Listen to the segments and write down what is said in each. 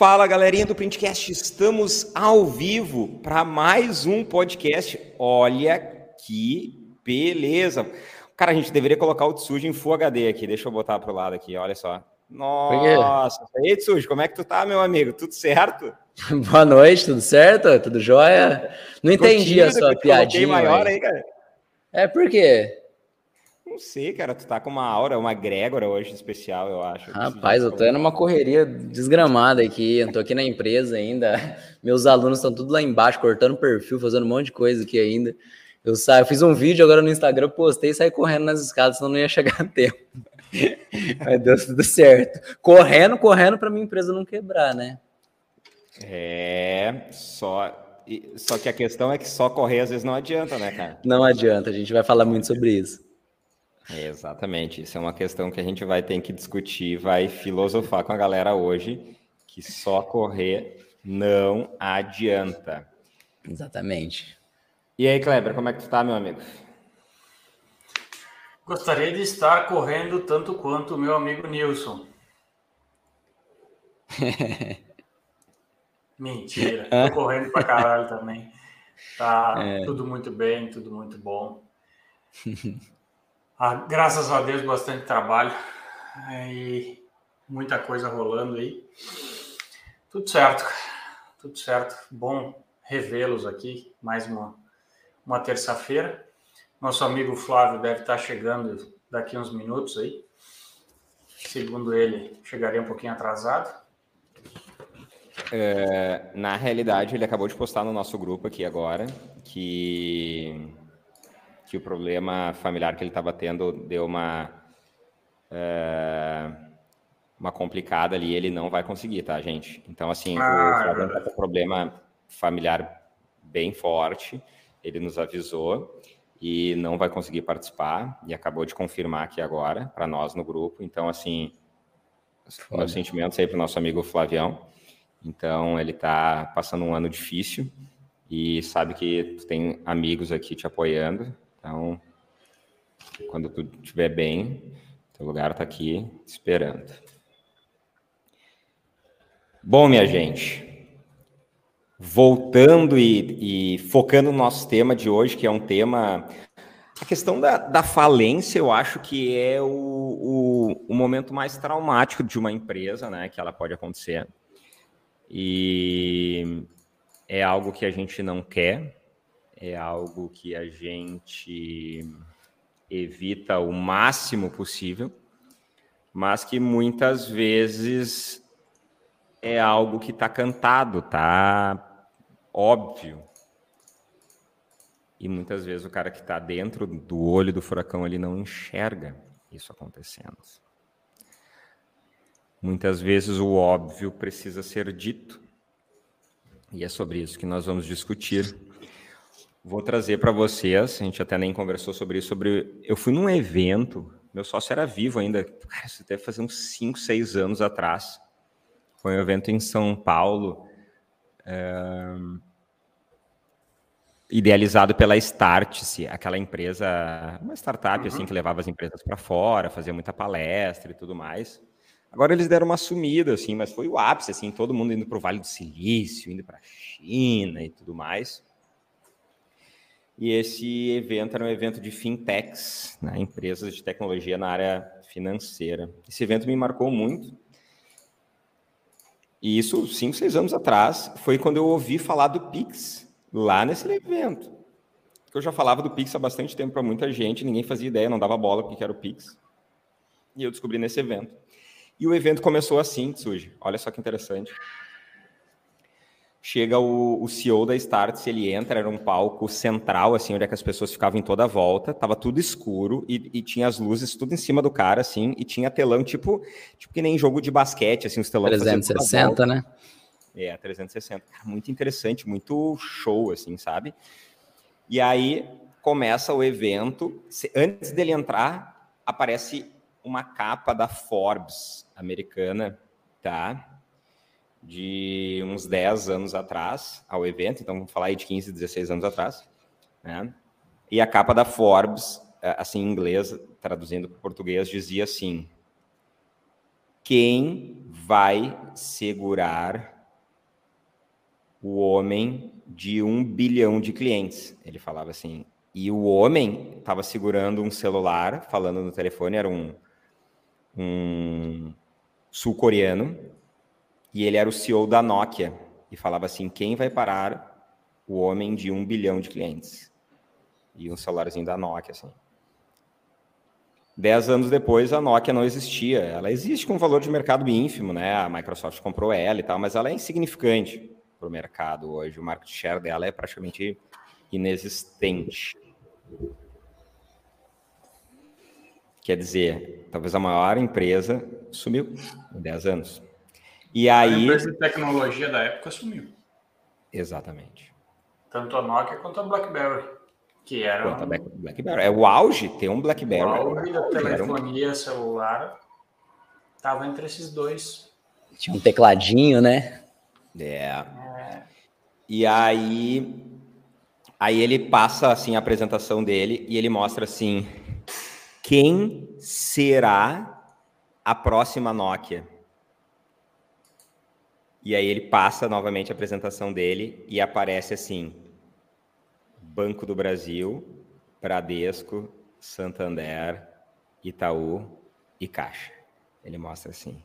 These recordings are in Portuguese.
Fala galerinha do Printcast, estamos ao vivo para mais um podcast. Olha que beleza! Cara, a gente deveria colocar o Tsuji em Full HD aqui. Deixa eu botar para o lado aqui, olha só. Nossa! E aí, Tsuji, como é que tu tá, meu amigo? Tudo certo? Boa noite, tudo certo? Tudo jóia? Não entendi a sua piadinha. maior aí, cara. É por quê? Não sei, cara, tu tá com uma aura, uma grégora hoje especial, eu acho. Rapaz, eu tô indo numa correria desgramada aqui, eu tô aqui na empresa ainda, meus alunos estão tudo lá embaixo, cortando perfil, fazendo um monte de coisa aqui ainda. Eu saio, eu fiz um vídeo agora no Instagram, postei e saí correndo nas escadas, senão não ia chegar a tempo. Mas deu tudo certo. Correndo, correndo para minha empresa não quebrar, né? É, só só que a questão é que só correr às vezes não adianta, né, cara? Não adianta, a gente vai falar muito sobre isso. Exatamente, isso é uma questão que a gente vai ter que discutir, vai filosofar com a galera hoje, que só correr não adianta. Exatamente. E aí, Kleber, como é que tu tá, meu amigo? Gostaria de estar correndo tanto quanto o meu amigo Nilson. Mentira, tô correndo pra caralho também. Tá é. tudo muito bem, tudo muito bom. Ah, graças a Deus, bastante trabalho é, e muita coisa rolando aí. Tudo certo, tudo certo. Bom revê-los aqui, mais uma, uma terça-feira. Nosso amigo Flávio deve estar chegando daqui uns minutos aí. Segundo ele, chegaria um pouquinho atrasado. É, na realidade, ele acabou de postar no nosso grupo aqui agora que que o problema familiar que ele estava tendo deu uma é, uma complicada ali, ele não vai conseguir, tá, gente? Então, assim, ah, o Flávio está com um problema familiar bem forte, ele nos avisou e não vai conseguir participar e acabou de confirmar aqui agora para nós no grupo. Então, assim, Foda. meus sentimentos aí para o nosso amigo Flavião. Então, ele está passando um ano difícil e sabe que tu tem amigos aqui te apoiando. Então, quando tu estiver bem, teu lugar está aqui esperando. Bom, minha gente, voltando e, e, focando no nosso tema de hoje, que é um tema. A questão da, da falência, eu acho que é o, o, o, momento mais traumático de uma empresa, né? Que ela pode acontecer. E é algo que a gente não quer, é algo que a gente evita o máximo possível, mas que muitas vezes é algo que está cantado, tá óbvio. E muitas vezes o cara que está dentro do olho do furacão ele não enxerga isso acontecendo. Muitas vezes o óbvio precisa ser dito. E é sobre isso que nós vamos discutir Vou trazer para vocês, a gente até nem conversou sobre isso, sobre... Eu fui num evento, meu sócio era vivo ainda, cara, isso deve fazer uns 5, 6 anos atrás. Foi um evento em São Paulo, é... idealizado pela Startse, aquela empresa, uma startup assim, uhum. assim que levava as empresas para fora, fazia muita palestra e tudo mais. Agora eles deram uma sumida, assim, mas foi o ápice, assim, todo mundo indo para o Vale do Silício, indo para a China e tudo mais. E esse evento era um evento de fintechs, né, empresas de tecnologia na área financeira. Esse evento me marcou muito. E isso, cinco, seis anos atrás, foi quando eu ouvi falar do Pix, lá nesse evento. Eu já falava do Pix há bastante tempo para muita gente, ninguém fazia ideia, não dava bola porque era o Pix. E eu descobri nesse evento. E o evento começou assim, Tsuji. Olha só que interessante chega o, o CEO da Starts, ele entra, era um palco central, assim, onde é que as pessoas ficavam em toda a volta, tava tudo escuro e, e, tinha as luzes tudo em cima do cara, assim, e tinha telão, tipo, tipo que nem jogo de basquete, assim, os telões 360, né? É, 360. Muito interessante, muito show, assim, sabe? E aí começa o evento, antes dele entrar, aparece uma capa da Forbes americana, tá? De uns 10 anos atrás ao evento, então vamos falar aí de 15, 16 anos atrás, né? E a capa da Forbes, é, assim em inglês, traduzindo para português, dizia assim: Quem vai segurar o homem de um bilhão de clientes. Ele falava assim. E o homem estava segurando um celular, falando no telefone, era um, um sul-coreano, e ele era o CEO da Nokia. E falava assim: quem vai parar o homem de um bilhão de clientes? E um celularzinho da Nokia, assim. Dez anos depois, a Nokia não existia. Ela existe com um valor de mercado ínfimo, né? A Microsoft comprou ela e tal, mas ela é insignificante para o mercado hoje. O market share dela é praticamente inexistente. Quer dizer, talvez a maior empresa sumiu em 10 anos. E aí. A empresa de tecnologia da época sumiu. Exatamente. Tanto a Nokia quanto a BlackBerry. Que era. Quanto a BlackBerry. É o auge ter um BlackBerry. O auge da telefonia um... celular estava entre esses dois. Tinha um tecladinho, né? É. é. E aí. Aí ele passa assim a apresentação dele e ele mostra assim: quem será a próxima Nokia? E aí ele passa novamente a apresentação dele e aparece assim: Banco do Brasil, Bradesco, Santander, Itaú e Caixa. Ele mostra assim.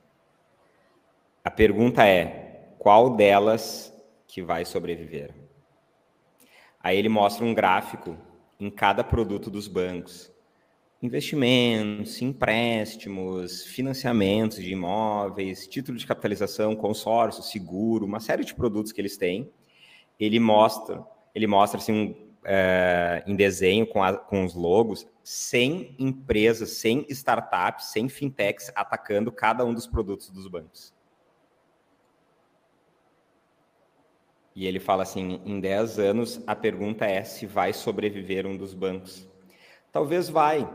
A pergunta é: qual delas que vai sobreviver? Aí ele mostra um gráfico em cada produto dos bancos investimentos, empréstimos, financiamentos de imóveis, título de capitalização, consórcio, seguro, uma série de produtos que eles têm. Ele mostra, ele mostra assim um, é, em desenho com, a, com os logos, 100 empresas, 100 startups, 100 fintechs atacando cada um dos produtos dos bancos. E ele fala assim: em 10 anos, a pergunta é se vai sobreviver um dos bancos. Talvez vai,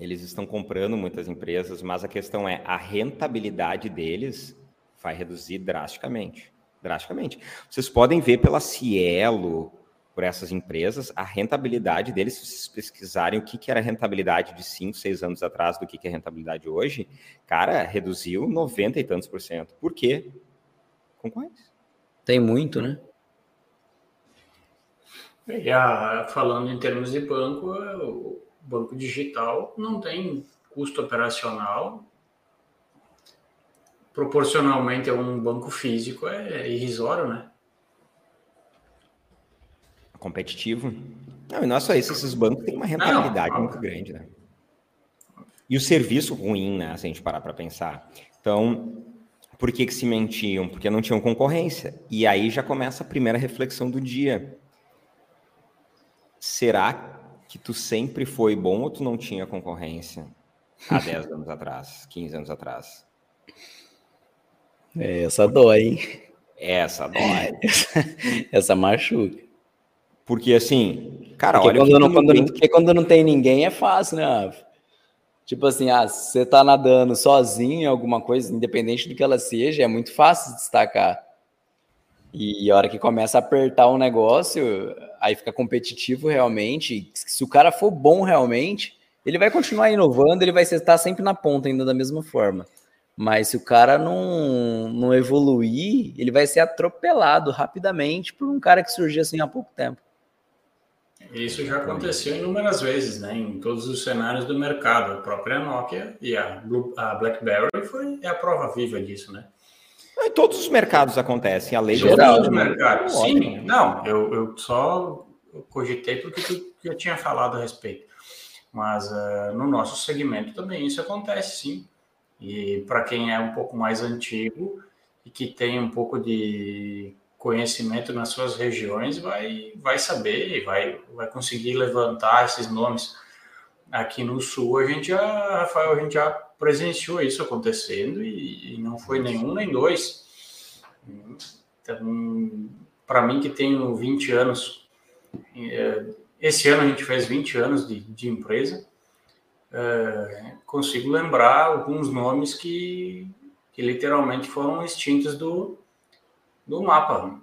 eles estão comprando muitas empresas, mas a questão é a rentabilidade deles vai reduzir drasticamente. Drasticamente. Vocês podem ver pela Cielo, por essas empresas, a rentabilidade deles, se vocês pesquisarem o que, que era a rentabilidade de 5, 6 anos atrás do que, que é a rentabilidade hoje, cara, reduziu 90 e tantos por cento. Por quê? Concorrência. Tem muito, né? E a, falando em termos de banco, banco digital não tem custo operacional. Proporcionalmente a um banco físico é irrisório, né? Competitivo. Não, e não é só isso, esses bancos têm uma rentabilidade não, não. muito grande, né? E o serviço ruim, né? Se a gente parar para pensar. Então, por que, que se mentiam? Porque não tinham concorrência. E aí já começa a primeira reflexão do dia. Será que tu sempre foi bom ou tu não tinha concorrência há 10 anos atrás, 15 anos atrás? É, essa dói, hein? Essa dói. Essa, essa machuca. Porque assim, cara, porque olha quando não, quando, não, porque quando não tem ninguém é fácil, né? Tipo assim, ah, você tá nadando sozinho em alguma coisa, independente do que ela seja, é muito fácil destacar. E a hora que começa a apertar o negócio, aí fica competitivo realmente. Se o cara for bom realmente, ele vai continuar inovando, ele vai estar sempre na ponta ainda da mesma forma. Mas se o cara não, não evoluir, ele vai ser atropelado rapidamente por um cara que surgiu assim há pouco tempo. Isso já aconteceu inúmeras vezes, né? Em todos os cenários do mercado. A própria Nokia e a, Blue, a BlackBerry foi é a prova viva disso, né? Em todos os mercados acontece, a lei geral do mercado. Sim, não, eu, eu só cogitei porque tu já tinha falado a respeito. Mas uh, no nosso segmento também isso acontece, sim. E para quem é um pouco mais antigo e que tem um pouco de conhecimento nas suas regiões, vai, vai saber e vai, vai conseguir levantar esses nomes. Aqui no Sul, a gente já, Rafael, a gente já presenciou isso acontecendo e, e não foi nenhum nem dois. Então, para mim, que tenho 20 anos, é, esse ano a gente fez 20 anos de, de empresa, é, consigo lembrar alguns nomes que, que literalmente foram extintos do, do mapa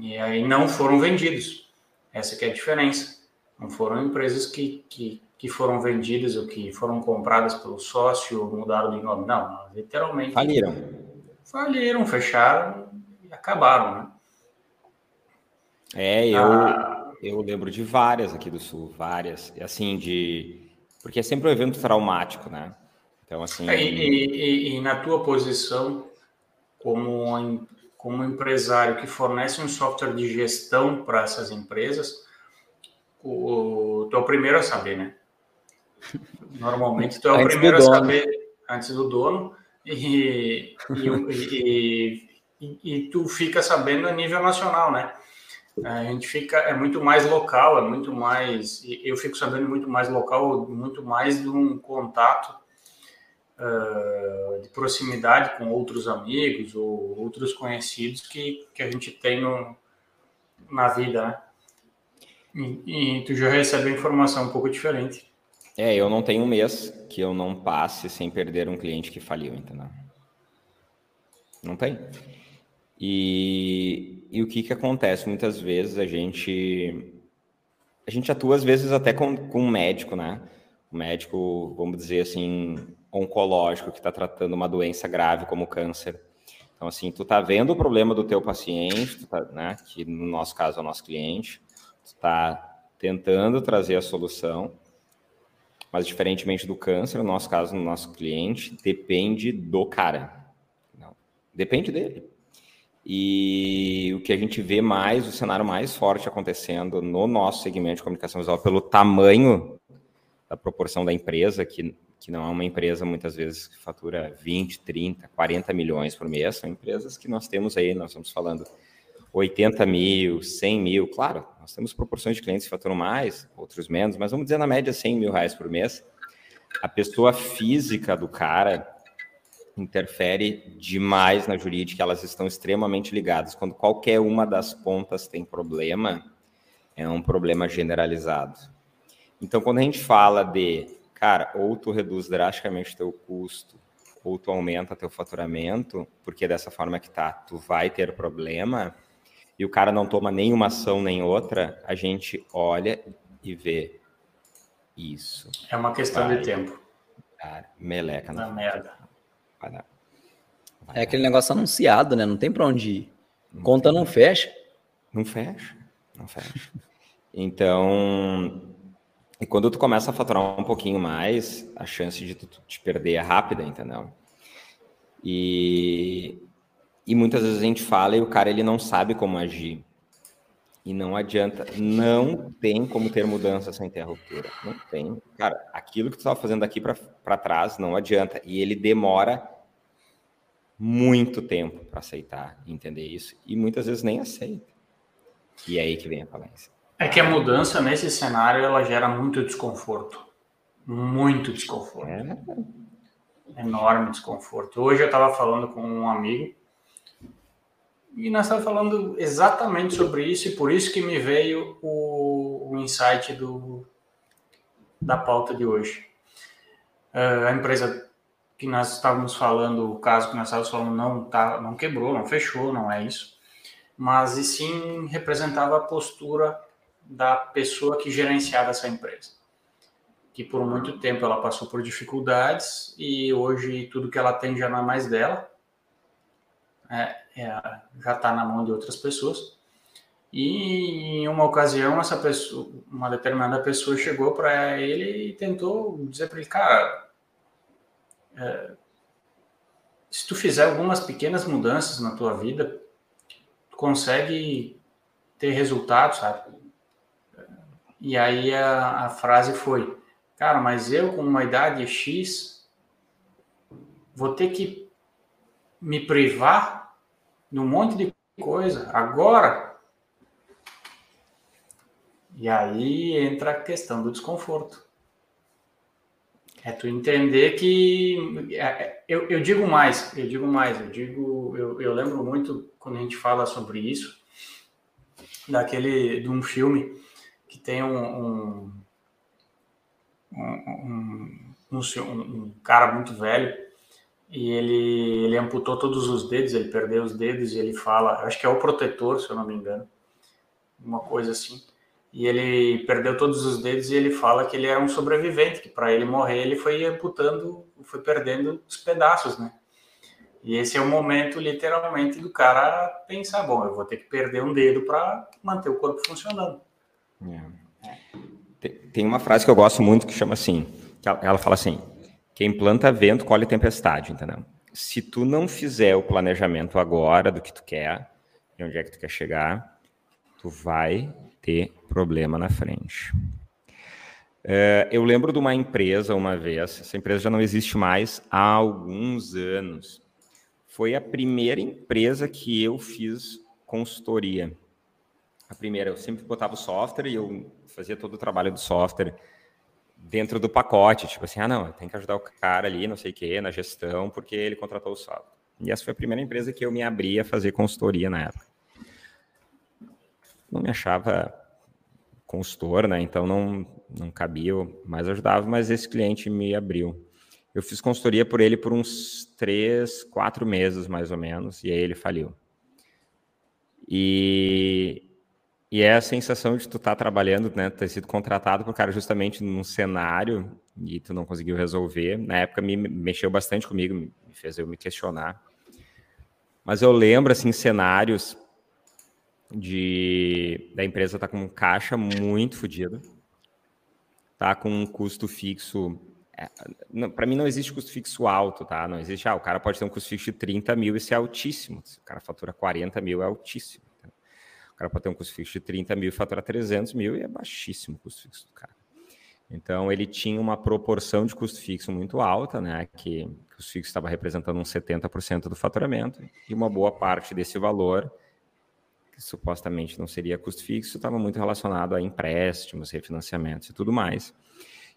e aí não foram vendidos. Essa é a diferença. Não foram empresas que, que que foram vendidas ou que foram compradas pelo sócio, mudaram de nome. Não, literalmente. Faliram. Faliram, fecharam e acabaram, né? É, eu, ah, eu lembro de várias aqui do Sul, várias. Assim, de. Porque é sempre um evento traumático, né? Então, assim. É, e, e, e, na tua posição, como, como empresário que fornece um software de gestão para essas empresas, o, tu é o primeiro a saber, né? Normalmente tu é o antes primeiro a saber antes do dono e, e, e, e, tu fica sabendo a nível nacional, né? A gente fica, é muito mais local, é muito mais, eu fico sabendo muito mais local, muito mais de um contato uh, de proximidade com outros amigos ou outros conhecidos que, que a gente tem no, na vida, né? E, e tu já recebe informação um pouco diferente. É, eu não tenho um mês que eu não passe sem perder um cliente que faliu, entendeu? Não tem. E, e o que que acontece? Muitas vezes a gente a gente atua às vezes até com, com um médico, né? Um médico, vamos dizer assim, oncológico que está tratando uma doença grave como câncer. Então, assim, tu tá vendo o problema do teu paciente, tá, né? Que no nosso caso é o nosso cliente, tu tá tentando trazer a solução mas, diferentemente do câncer, no nosso caso, no nosso cliente, depende do cara. Não, depende dele. E o que a gente vê mais, o cenário mais forte acontecendo no nosso segmento de comunicação visual, pelo tamanho da proporção da empresa, que, que não é uma empresa muitas vezes que fatura 20, 30, 40 milhões por mês, são empresas que nós temos aí, nós estamos falando 80 mil, 100 mil, claro, nós temos proporções de clientes que faturam mais, outros menos, mas vamos dizer na média 100 mil reais por mês. A pessoa física do cara interfere demais na jurídica, elas estão extremamente ligadas. Quando qualquer uma das pontas tem problema, é um problema generalizado. Então, quando a gente fala de, cara, ou tu reduz drasticamente teu custo, ou tu aumenta teu faturamento, porque dessa forma que tá, tu vai ter problema, e o cara não toma nenhuma ação nem outra, a gente olha e vê isso. É uma questão vai, de tempo. Cara, meleca na merda. Vai dar. Vai é aquele negócio anunciado, né? Não tem para onde ir. Não Conta não fecha. Não fecha, não fecha. então, e quando tu começa a faturar um pouquinho mais, a chance de tu te perder é rápida, entendeu? E e muitas vezes a gente fala e o cara ele não sabe como agir. E não adianta, não tem como ter mudança sem ter ruptura. Não tem. Cara, aquilo que tu estava fazendo daqui para trás não adianta. E ele demora muito tempo para aceitar, entender isso. E muitas vezes nem aceita. E é aí que vem a falência. É que a mudança nesse cenário ela gera muito desconforto. Muito desconforto. É. Enorme desconforto. Hoje eu estava falando com um amigo e nós estamos falando exatamente sobre isso, e por isso que me veio o, o insight do, da pauta de hoje. Uh, a empresa que nós estávamos falando, o caso que nós estávamos falando, não, tá, não quebrou, não fechou, não é isso. Mas e sim representava a postura da pessoa que gerenciava essa empresa. Que por muito tempo ela passou por dificuldades e hoje tudo que ela tem já não é mais dela. É, é, já está na mão de outras pessoas. E em uma ocasião, essa pessoa, uma determinada pessoa chegou para ele e tentou dizer para ele, cara, é, se tu fizer algumas pequenas mudanças na tua vida, tu consegue ter resultados, sabe? E aí a, a frase foi, cara, mas eu com uma idade X vou ter que me privar num monte de coisa. Agora. E aí entra a questão do desconforto. É tu entender que. É, é, eu, eu digo mais, eu digo mais, eu digo. Eu, eu lembro muito quando a gente fala sobre isso, daquele. de um filme que tem um. um, um, um, um cara muito velho e ele, ele amputou todos os dedos, ele perdeu os dedos e ele fala, acho que é o protetor, se eu não me engano, uma coisa assim. e ele perdeu todos os dedos e ele fala que ele era um sobrevivente, que para ele morrer ele foi amputando, foi perdendo os pedaços, né? E esse é o momento, literalmente, do cara pensar: bom, eu vou ter que perder um dedo para manter o corpo funcionando. É. Tem uma frase que eu gosto muito que chama assim: que ela fala assim, quem planta vento colhe tempestade, entendeu? Se tu não fizer o planejamento agora do que tu quer, de onde é que tu quer chegar, tu vai ter problema na frente. É, eu lembro de uma empresa uma vez, essa empresa já não existe mais há alguns anos. Foi a primeira empresa que eu fiz consultoria. A primeira, eu sempre botava o software e eu fazia todo o trabalho do software dentro do pacote, tipo assim, ah, não, tem que ajudar o cara ali, não sei o quê, na gestão, porque ele contratou o software. E essa foi a primeira empresa que eu me abri a fazer consultoria na época. Não me achava consultor, né? Então não, não cabia, mas ajudava, mas esse cliente me abriu. Eu fiz consultoria por ele por uns três, quatro meses, mais ou menos, e aí ele faliu. E, e é a sensação de tu estar tá trabalhando, né, ter sido contratado por cara justamente num cenário e tu não conseguiu resolver. Na época me mexeu bastante comigo, me fez eu me questionar. Mas eu lembro assim cenários de da empresa tá com um caixa muito fodido, tá com um custo fixo. É, para mim não existe custo fixo alto, tá? Não existe, ah, o cara pode ter um custo fixo de 30 mil e ser é altíssimo. Se o cara fatura 40 mil, é altíssimo cara pode ter um custo fixo de 30 mil e faturar 300 mil e é baixíssimo o custo fixo do cara. Então, ele tinha uma proporção de custo fixo muito alta, né? Que, que o fixo estava representando uns 70% do faturamento, e uma boa parte desse valor, que supostamente não seria custo fixo, estava muito relacionado a empréstimos, refinanciamentos e tudo mais.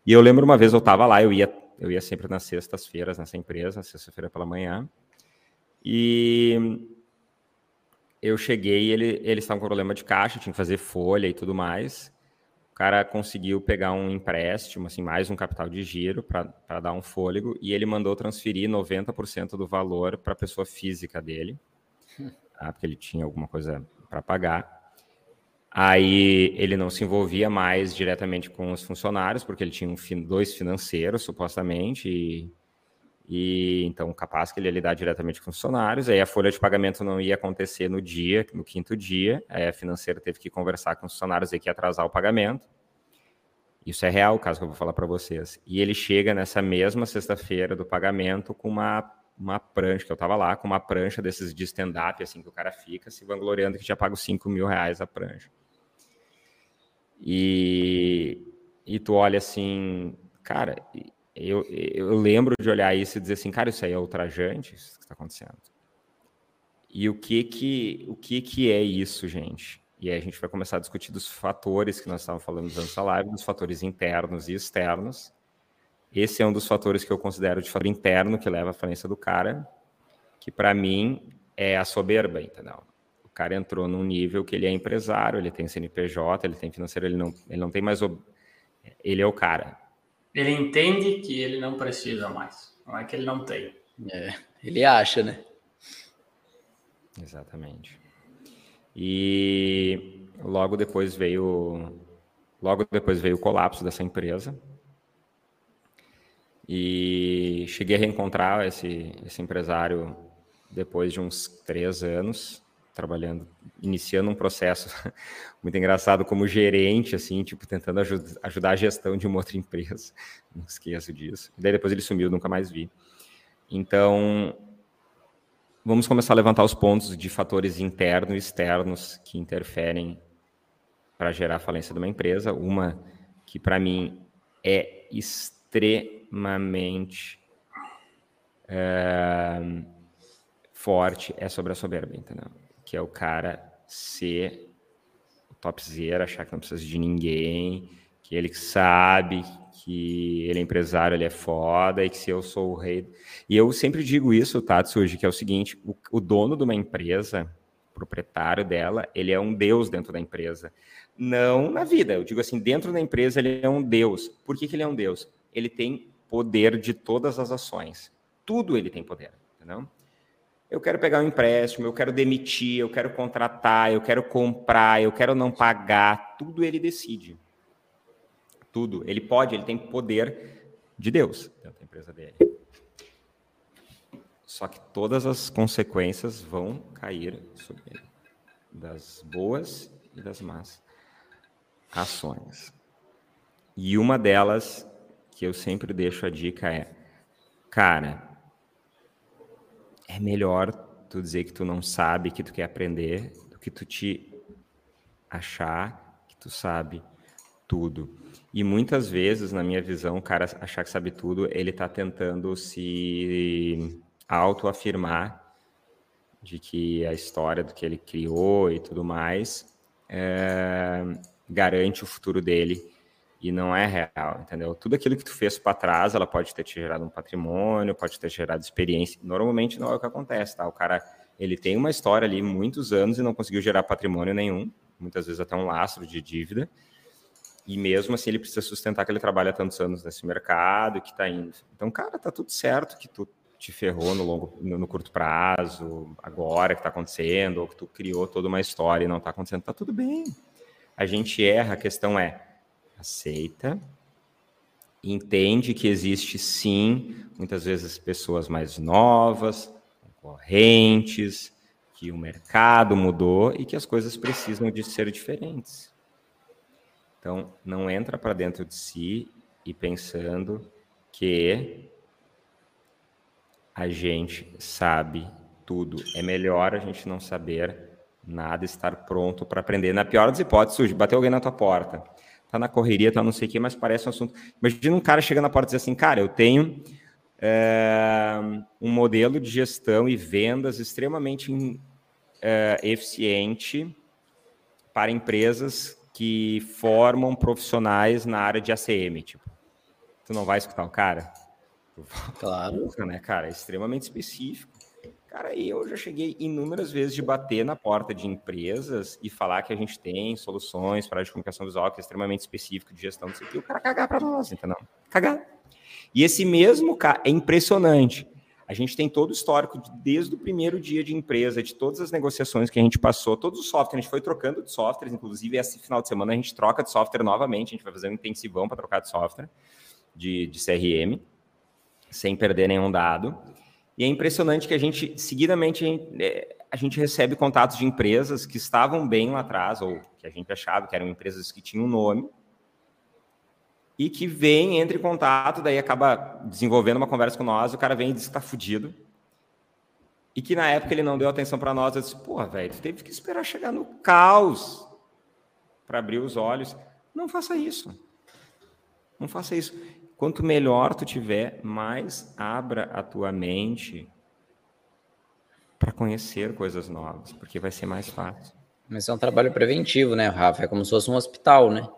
E eu lembro uma vez eu estava lá, eu ia, eu ia sempre nas sextas-feiras nessa empresa, sexta-feira pela manhã, e eu cheguei ele, eles estavam com problema de caixa, tinha que fazer folha e tudo mais. O cara conseguiu pegar um empréstimo, assim, mais um capital de giro para dar um fôlego, e ele mandou transferir 90% do valor para a pessoa física dele, tá? porque ele tinha alguma coisa para pagar. Aí ele não se envolvia mais diretamente com os funcionários, porque ele tinha um, dois financeiros, supostamente, e e então capaz que ele ia lidar diretamente com funcionários, aí a folha de pagamento não ia acontecer no dia, no quinto dia, aí a financeira teve que conversar com os funcionários e que atrasar o pagamento. Isso é real, o caso que eu vou falar para vocês. E ele chega nessa mesma sexta-feira do pagamento com uma, uma prancha, que eu estava lá, com uma prancha desses de stand-up, assim, que o cara fica se vangloriando que já paga 5 mil reais a prancha. E, e tu olha assim, cara, eu, eu lembro de olhar isso e dizer assim, cara, isso aí é ultrajante, isso que está acontecendo. E o que que, o que que é isso, gente? E aí a gente vai começar a discutir dos fatores que nós estávamos falando antes da live, dos fatores internos e externos. Esse é um dos fatores que eu considero de fator interno que leva à falência do cara, que para mim é a soberba, entendeu? O cara entrou num nível que ele é empresário, ele tem CNPJ, ele tem financeiro, ele não, ele não tem mais... Ele é o cara. Ele entende que ele não precisa mais. Não é que ele não tem. É, ele acha, né? Exatamente. E logo depois veio logo depois veio o colapso dessa empresa. E cheguei a reencontrar esse, esse empresário depois de uns três anos trabalhando, iniciando um processo muito engraçado como gerente, assim, tipo, tentando ajud ajudar a gestão de uma outra empresa. Não esqueço disso. Daí depois ele sumiu, nunca mais vi. Então, vamos começar a levantar os pontos de fatores internos e externos que interferem para gerar a falência de uma empresa. Uma que, para mim, é extremamente é, forte é sobre a soberba, entendeu? Que é o cara ser topzera, achar que não precisa de ninguém, que ele sabe que ele é empresário, ele é foda, e que se eu sou o rei. E eu sempre digo isso, Tatsuji, que é o seguinte: o, o dono de uma empresa, proprietário dela, ele é um deus dentro da empresa. Não na vida, eu digo assim, dentro da empresa ele é um deus. Por que, que ele é um deus? Ele tem poder de todas as ações. Tudo ele tem poder, entendeu? Eu quero pegar um empréstimo, eu quero demitir, eu quero contratar, eu quero comprar, eu quero não pagar. Tudo ele decide. Tudo. Ele pode, ele tem poder de Deus dentro da empresa dele. Só que todas as consequências vão cair sobre ele, das boas e das más ações. E uma delas que eu sempre deixo a dica é, cara, é melhor tu dizer que tu não sabe, que tu quer aprender, do que tu te achar que tu sabe tudo. E muitas vezes, na minha visão, o cara achar que sabe tudo, ele está tentando se autoafirmar de que a história do que ele criou e tudo mais é, garante o futuro dele e não é real, entendeu? Tudo aquilo que tu fez para trás, ela pode ter te gerado um patrimônio, pode ter gerado experiência. Normalmente não é o que acontece, tá? O cara, ele tem uma história ali muitos anos e não conseguiu gerar patrimônio nenhum, muitas vezes até um lastro de dívida. E mesmo assim ele precisa sustentar que ele trabalha tantos anos nesse mercado que está indo. Então, cara, tá tudo certo que tu te ferrou no longo, no, curto prazo, agora que está acontecendo, ou que tu criou toda uma história e não está acontecendo, tá tudo bem. A gente erra, a questão é aceita, entende que existe sim, muitas vezes pessoas mais novas, concorrentes, que o mercado mudou e que as coisas precisam de ser diferentes. Então, não entra para dentro de si e pensando que a gente sabe tudo. É melhor a gente não saber nada, estar pronto para aprender. Na pior das hipóteses, bateu alguém na tua porta tá na correria, tá não sei o que, mas parece um assunto. Imagina um cara chegando na porta e dizer assim, cara, eu tenho é, um modelo de gestão e vendas extremamente é, eficiente para empresas que formam profissionais na área de ACM, tipo. Tu não vai escutar o cara? Claro. né, cara? É extremamente específico. Cara, eu já cheguei inúmeras vezes de bater na porta de empresas e falar que a gente tem soluções para a de comunicação visual que é extremamente específico de gestão, não sei o o cara cagar para nós, entendeu? Cagar. E esse mesmo cara, é impressionante. A gente tem todo o histórico de, desde o primeiro dia de empresa, de todas as negociações que a gente passou, todos os softwares, a gente foi trocando de softwares, inclusive esse final de semana a gente troca de software novamente, a gente vai fazer um intensivão para trocar de software, de, de CRM, sem perder nenhum dado. E é impressionante que a gente, seguidamente, a gente, é, a gente recebe contatos de empresas que estavam bem lá atrás, ou que a gente achava que eram empresas que tinham nome, e que vem, entra em contato, daí acaba desenvolvendo uma conversa com nós, o cara vem e diz que está fudido, e que na época ele não deu atenção para nós, eu disse, pô, velho, tu teve que esperar chegar no caos para abrir os olhos. Não faça isso. Não faça isso. Quanto melhor tu tiver, mais abra a tua mente para conhecer coisas novas, porque vai ser mais fácil. Mas é um trabalho preventivo, né, Rafa? É como se fosse um hospital, né?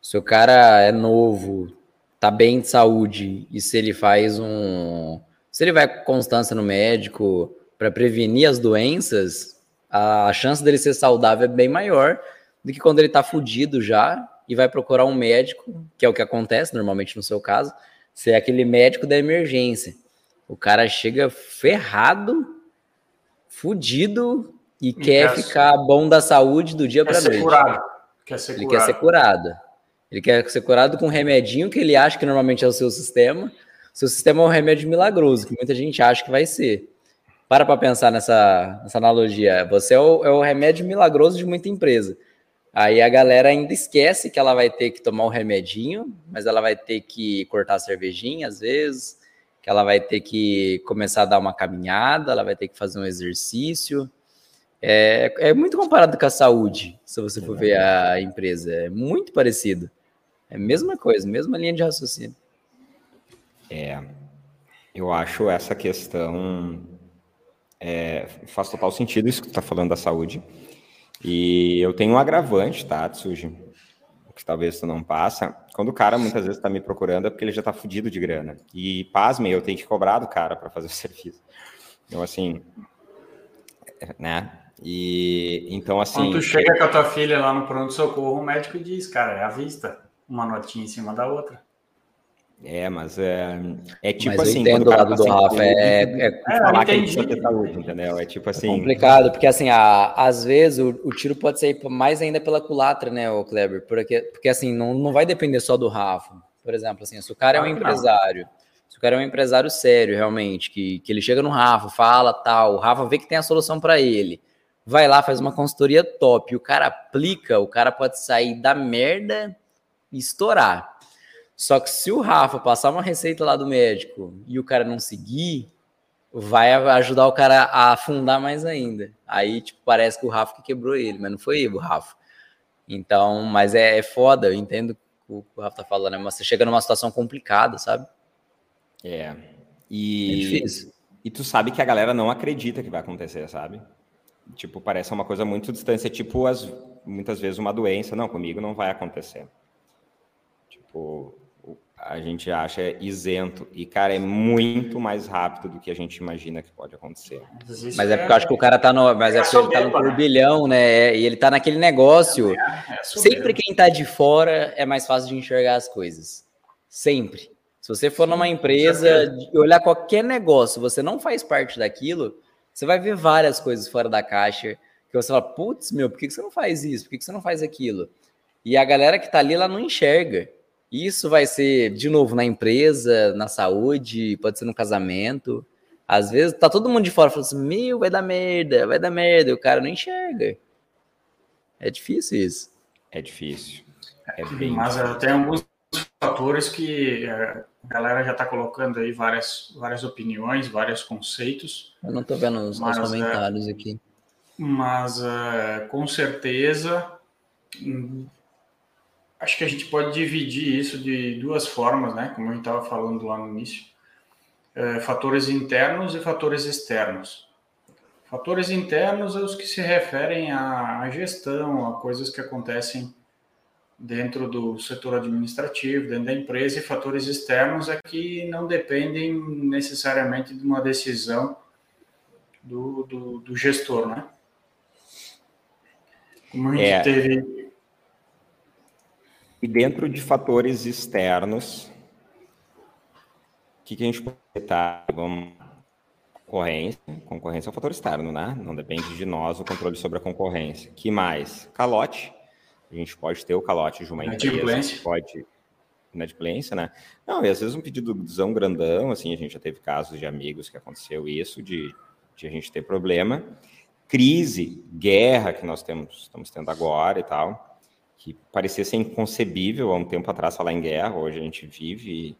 Se o cara é novo, tá bem de saúde, e se ele faz um. Se ele vai com constância no médico para prevenir as doenças, a chance dele ser saudável é bem maior do que quando ele tá fudido já e vai procurar um médico, que é o que acontece normalmente no seu caso, ser é aquele médico da emergência. O cara chega ferrado, fudido e, e quer, quer ficar bom da saúde do dia para noite. Curado. Quer ser ele curado. quer ser curado. Ele quer ser curado com um remedinho que ele acha que normalmente é o seu sistema. Seu sistema é um remédio milagroso, que muita gente acha que vai ser. Para para pensar nessa, nessa analogia. Você é o, é o remédio milagroso de muita empresa. Aí a galera ainda esquece que ela vai ter que tomar um remedinho, mas ela vai ter que cortar a cervejinha às vezes, que ela vai ter que começar a dar uma caminhada, ela vai ter que fazer um exercício. É, é muito comparado com a saúde, se você for ver a empresa. É muito parecido. É a mesma coisa, mesma linha de raciocínio. É, eu acho essa questão é, faz total sentido isso que tu está falando da saúde. E eu tenho um agravante, tá, Tsuji? Que talvez tu não passa. Quando o cara muitas vezes está me procurando é porque ele já está fudido de grana. E pasme, eu tenho que cobrar do cara para fazer o serviço. Então, assim, né? E então, assim. Quando tu chega com a tua filha lá no pronto-socorro, o médico diz, cara, é à vista, uma notinha em cima da outra. É, mas é, é tipo mas assim. Entendo o lado tá do Rafa. É, é, é, falar que precisa ter saúde, entendeu? É tipo assim. É complicado, porque assim, a, às vezes o, o, tiro pode sair mais ainda pela culatra, né, o Kleber? Porque, porque assim, não, não vai depender só do Rafa. Por exemplo, assim, se o cara é um empresário, se o cara é um empresário sério, realmente, que, que ele chega no Rafa, fala tal, o Rafa vê que tem a solução para ele, vai lá, faz uma consultoria top, e o cara aplica, o cara pode sair da merda e estourar. Só que se o Rafa passar uma receita lá do médico e o cara não seguir, vai ajudar o cara a afundar mais ainda. Aí, tipo, parece que o Rafa que quebrou ele, mas não foi ele, o Rafa. Então, mas é, é foda, eu entendo o que o Rafa tá falando, né? mas você chega numa situação complicada, sabe? É. E, é difícil. E tu sabe que a galera não acredita que vai acontecer, sabe? Tipo, parece uma coisa muito distante, é tipo as, muitas vezes uma doença. Não, comigo não vai acontecer. Tipo, a gente acha isento. E, cara, é muito mais rápido do que a gente imagina que pode acontecer. Mas é porque eu acho que o cara tá no. Mas é porque ele tá no turbilhão, né? E ele tá naquele negócio. É, é Sempre quem tá de fora é mais fácil de enxergar as coisas. Sempre. Se você for numa empresa e olhar qualquer negócio, você não faz parte daquilo, você vai ver várias coisas fora da caixa. Que você fala, putz, meu, por que você não faz isso? Por que você não faz aquilo? E a galera que tá ali, ela não enxerga. Isso vai ser, de novo, na empresa, na saúde, pode ser no casamento. Às vezes tá todo mundo de fora falando assim: meu, vai dar merda, vai dar merda. E o cara não enxerga. É difícil isso. É difícil. É bem Mas difícil. tem alguns fatores que é, a galera já está colocando aí várias, várias opiniões, vários conceitos. Eu não estou vendo os, mas, os comentários é, aqui. Mas é, com certeza acho que a gente pode dividir isso de duas formas, né? Como a gente estava falando lá no início. É, fatores internos e fatores externos. Fatores internos são os que se referem à gestão, a coisas que acontecem dentro do setor administrativo, dentro da empresa, e fatores externos é que não dependem necessariamente de uma decisão do, do, do gestor, né? Como a gente é. teve e dentro de fatores externos, o que, que a gente pode estar? Vamos, concorrência. Concorrência é um fator externo, né? Não depende de nós o controle sobre a concorrência. que mais? Calote. A gente pode ter o calote de uma empresa. Pode inadimplência, né? Não, e às vezes um pedido grandão, assim, a gente já teve casos de amigos que aconteceu isso, de, de a gente ter problema. Crise, guerra que nós temos, estamos tendo agora e tal que parecia ser inconcebível há um tempo atrás falar em guerra, hoje a gente vive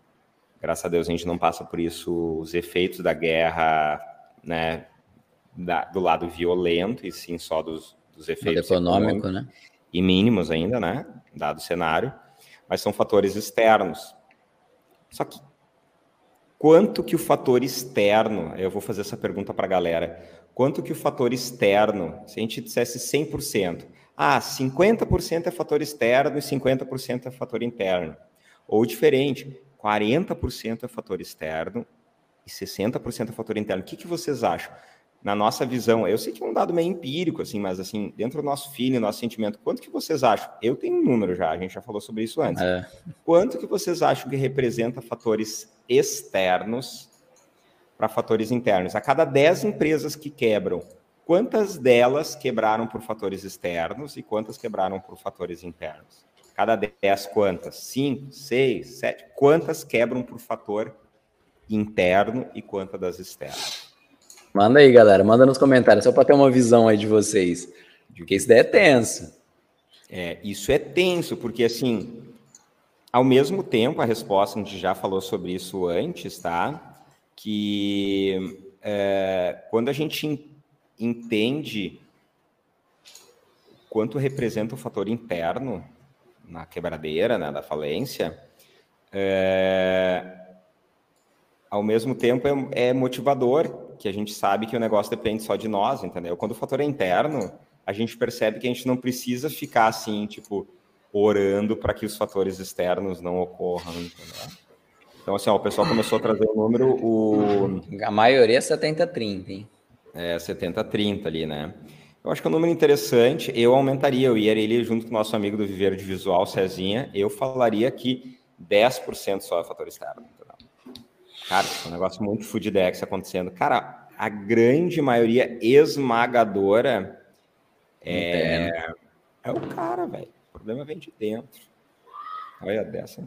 graças a Deus, a gente não passa por isso, os efeitos da guerra, né, da, do lado violento, e sim só dos, dos efeitos econômico, né? E mínimos ainda, né, dado o cenário, mas são fatores externos. Só que quanto que o fator externo, eu vou fazer essa pergunta para a galera, quanto que o fator externo, se a gente dissesse 100%, ah, 50% é fator externo e 50% é fator interno. Ou diferente, 40% é fator externo e 60% é fator interno. O que, que vocês acham? Na nossa visão, eu sei que é um dado meio empírico, assim, mas assim, dentro do nosso feeling, nosso sentimento, quanto que vocês acham? Eu tenho um número já, a gente já falou sobre isso antes. É. Quanto que vocês acham que representa fatores externos para fatores internos? A cada 10 empresas que quebram, quantas delas quebraram por fatores externos e quantas quebraram por fatores internos? Cada 10, quantas? 5, 6, 7? Quantas quebram por fator interno e quantas das externas? Manda aí, galera. Manda nos comentários, só para ter uma visão aí de vocês. Porque isso daí é tenso. É, isso é tenso, porque assim, ao mesmo tempo, a resposta, a gente já falou sobre isso antes, tá? Que é, quando a gente entende quanto representa o fator interno na quebradeira, né, da falência, é, ao mesmo tempo é, é, motivador, que a gente sabe que o negócio depende só de nós, entendeu? Quando o fator é interno, a gente percebe que a gente não precisa ficar assim, tipo, orando para que os fatores externos não ocorram, entendeu? Então, assim, ó, o pessoal começou a trazer o número, o... A maioria é 70-30, hein? É, 70-30 ali, né? Eu acho que é um número interessante. Eu aumentaria, eu ia ele junto com o nosso amigo do Viveiro de Visual, Cezinha. Eu falaria que 10% só é fator externo. Cara, é um negócio muito fudidex acontecendo. Cara, a grande maioria esmagadora é, é o cara, velho. O problema vem de dentro. Olha dessa.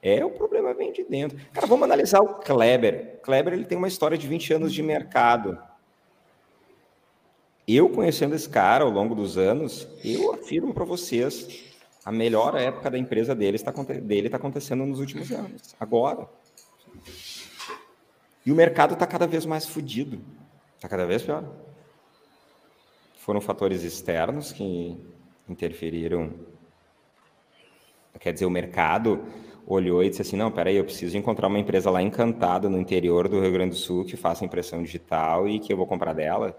É, o problema vem de dentro. Cara, vamos analisar o Kleber. Kleber ele tem uma história de 20 anos de mercado. Eu conhecendo esse cara ao longo dos anos, eu afirmo para vocês, a melhor época da empresa dele está dele tá acontecendo nos últimos anos, agora. E o mercado está cada vez mais fodido, está cada vez pior. Foram fatores externos que interferiram. Quer dizer, o mercado olhou e disse assim: não, peraí, eu preciso encontrar uma empresa lá encantada no interior do Rio Grande do Sul que faça impressão digital e que eu vou comprar dela,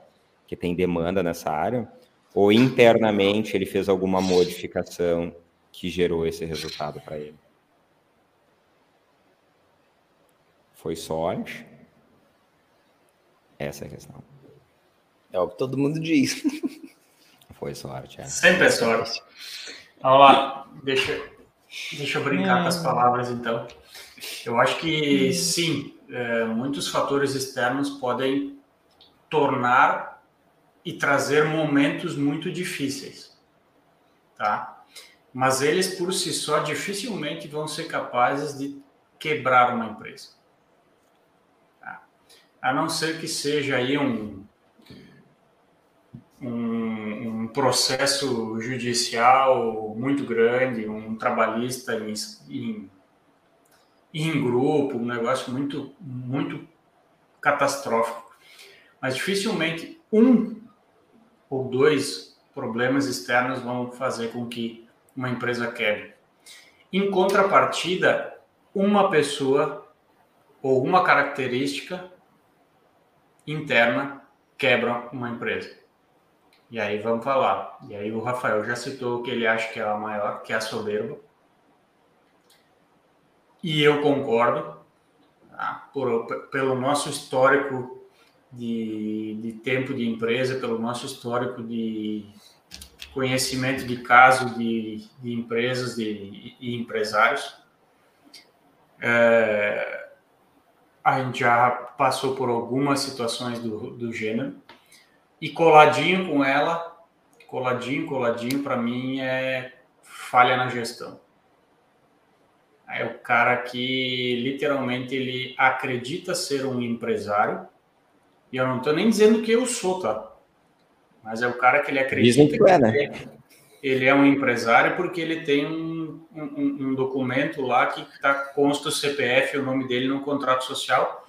que tem demanda nessa área. Ou internamente ele fez alguma modificação que gerou esse resultado para ele? Foi sorte? Essa é a questão. É o que todo mundo diz. Foi sorte, é. Sempre é sorte. Vamos lá, deixa, Deixa eu brincar com as palavras, então. Eu acho que sim, é, muitos fatores externos podem tornar e trazer momentos muito difíceis, tá? Mas eles por si só dificilmente vão ser capazes de quebrar uma empresa. Tá? A não ser que seja aí um, um, um, processo judicial muito grande, um trabalhista em, em, em, grupo, um negócio muito, muito catastrófico. Mas dificilmente um ou dois problemas externos vão fazer com que uma empresa quebre. Em contrapartida, uma pessoa ou uma característica interna quebra uma empresa. E aí vamos falar. E aí o Rafael já citou que ele acha que é a maior, que é a soberba. E eu concordo, tá? Por, pelo nosso histórico de, de tempo de empresa, pelo nosso histórico de conhecimento de caso de, de empresas de, e empresários. É, a gente já passou por algumas situações do, do gênero. E coladinho com ela, coladinho, coladinho, para mim é falha na gestão. É o cara que literalmente ele acredita ser um empresário. E eu não estou nem dizendo que eu sou, tá? Mas é o cara que ele acredita que, é, né? ele é um empresário porque ele tem um, um, um documento lá que está consta o CPF, o nome dele no contrato social,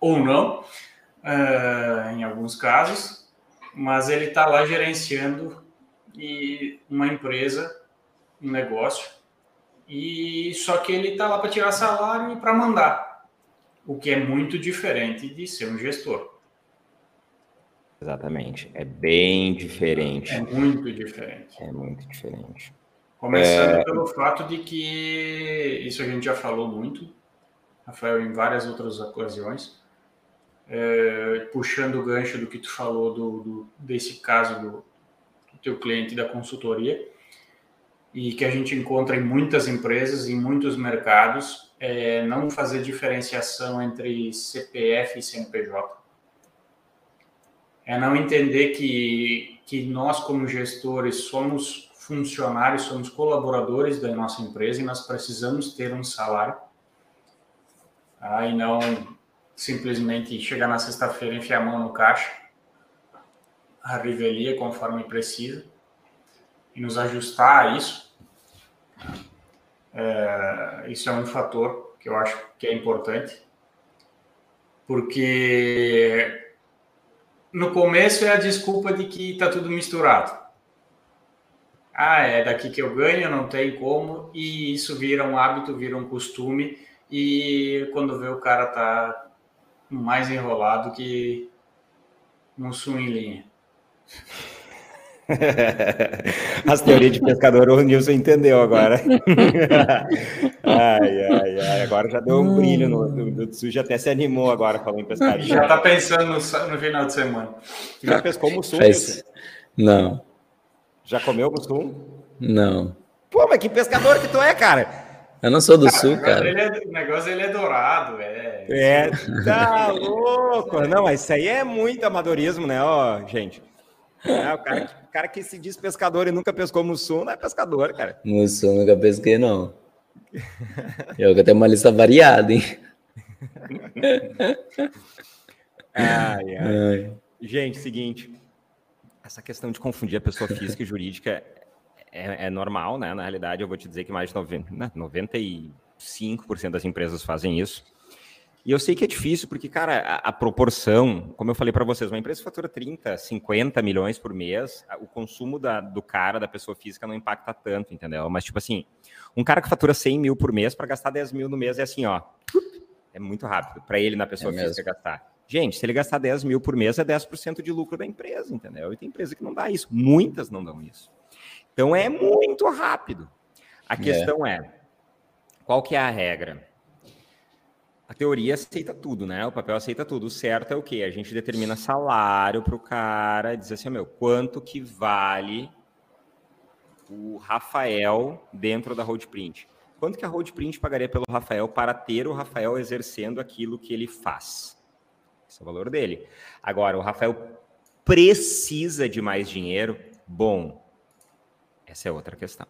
ou não, uh, em alguns casos mas ele está lá gerenciando e uma empresa, um negócio, e só que ele está lá para tirar salário e para mandar, o que é muito diferente de ser um gestor. Exatamente, é bem diferente. É muito diferente. É muito diferente. Começando é... pelo fato de que isso a gente já falou muito, Rafael, em várias outras ocasiões é, puxando o gancho do que tu falou do, do desse caso do, do teu cliente da consultoria e que a gente encontra em muitas empresas, em muitos mercados, é não fazer diferenciação entre CPF e CNPJ. É não entender que, que nós, como gestores, somos funcionários, somos colaboradores da nossa empresa e nós precisamos ter um salário. Tá? E não simplesmente chegar na sexta-feira, enfiar a mão no caixa, a revelia conforme precisa, e nos ajustar a isso. É, isso é um fator que eu acho que é importante, porque no começo é a desculpa de que está tudo misturado. Ah, é daqui que eu ganho, não tem como, e isso vira um hábito, vira um costume, e quando vê o cara tá mais enrolado que um sul em linha. As teorias de pescador, o Nilson entendeu agora. ai, ai, ai, agora já deu um brilho no, no, no já até se animou agora falando em pescaria. Já tá pensando no, no final de semana. Já pescou mussum? Faz... Não. Já comeu mussum? Não. Pô, mas que pescador que tu é, cara? Eu não sou do cara, sul, cara. É, o negócio ele é dourado, é. É, tá louco. Não, mas isso aí é muito amadorismo, né, ó, gente? É, o, cara, o cara que se diz pescador e nunca pescou mussum não é pescador, cara. Mussum nunca pesquei, não. Eu tenho uma lista variada, hein? ai, ai. Gente, seguinte. Essa questão de confundir a pessoa física e jurídica é, é, normal, né? Na realidade, eu vou te dizer que mais de 90, 95% né? das empresas fazem isso. E eu sei que é difícil, porque, cara, a, a proporção, como eu falei para vocês, uma empresa fatura 30, 50 milhões por mês, o consumo da, do cara, da pessoa física, não impacta tanto, entendeu? Mas, tipo assim, um cara que fatura 100 mil por mês, para gastar 10 mil no mês, é assim, ó. É muito rápido para ele, na pessoa é física, mesmo. gastar. Gente, se ele gastar 10 mil por mês, é 10% de lucro da empresa, entendeu? E tem empresa que não dá isso. Muitas não dão isso. Então, é muito rápido. A é. questão é, é qual que é a regra? A teoria aceita tudo, né? O papel aceita tudo. O certo é o quê? A gente determina salário para o cara, diz assim, meu, quanto que vale o Rafael dentro da Roadprint? Quanto que a Roadprint pagaria pelo Rafael para ter o Rafael exercendo aquilo que ele faz? Esse é o valor dele. Agora, o Rafael precisa de mais dinheiro? Bom, essa é outra questão.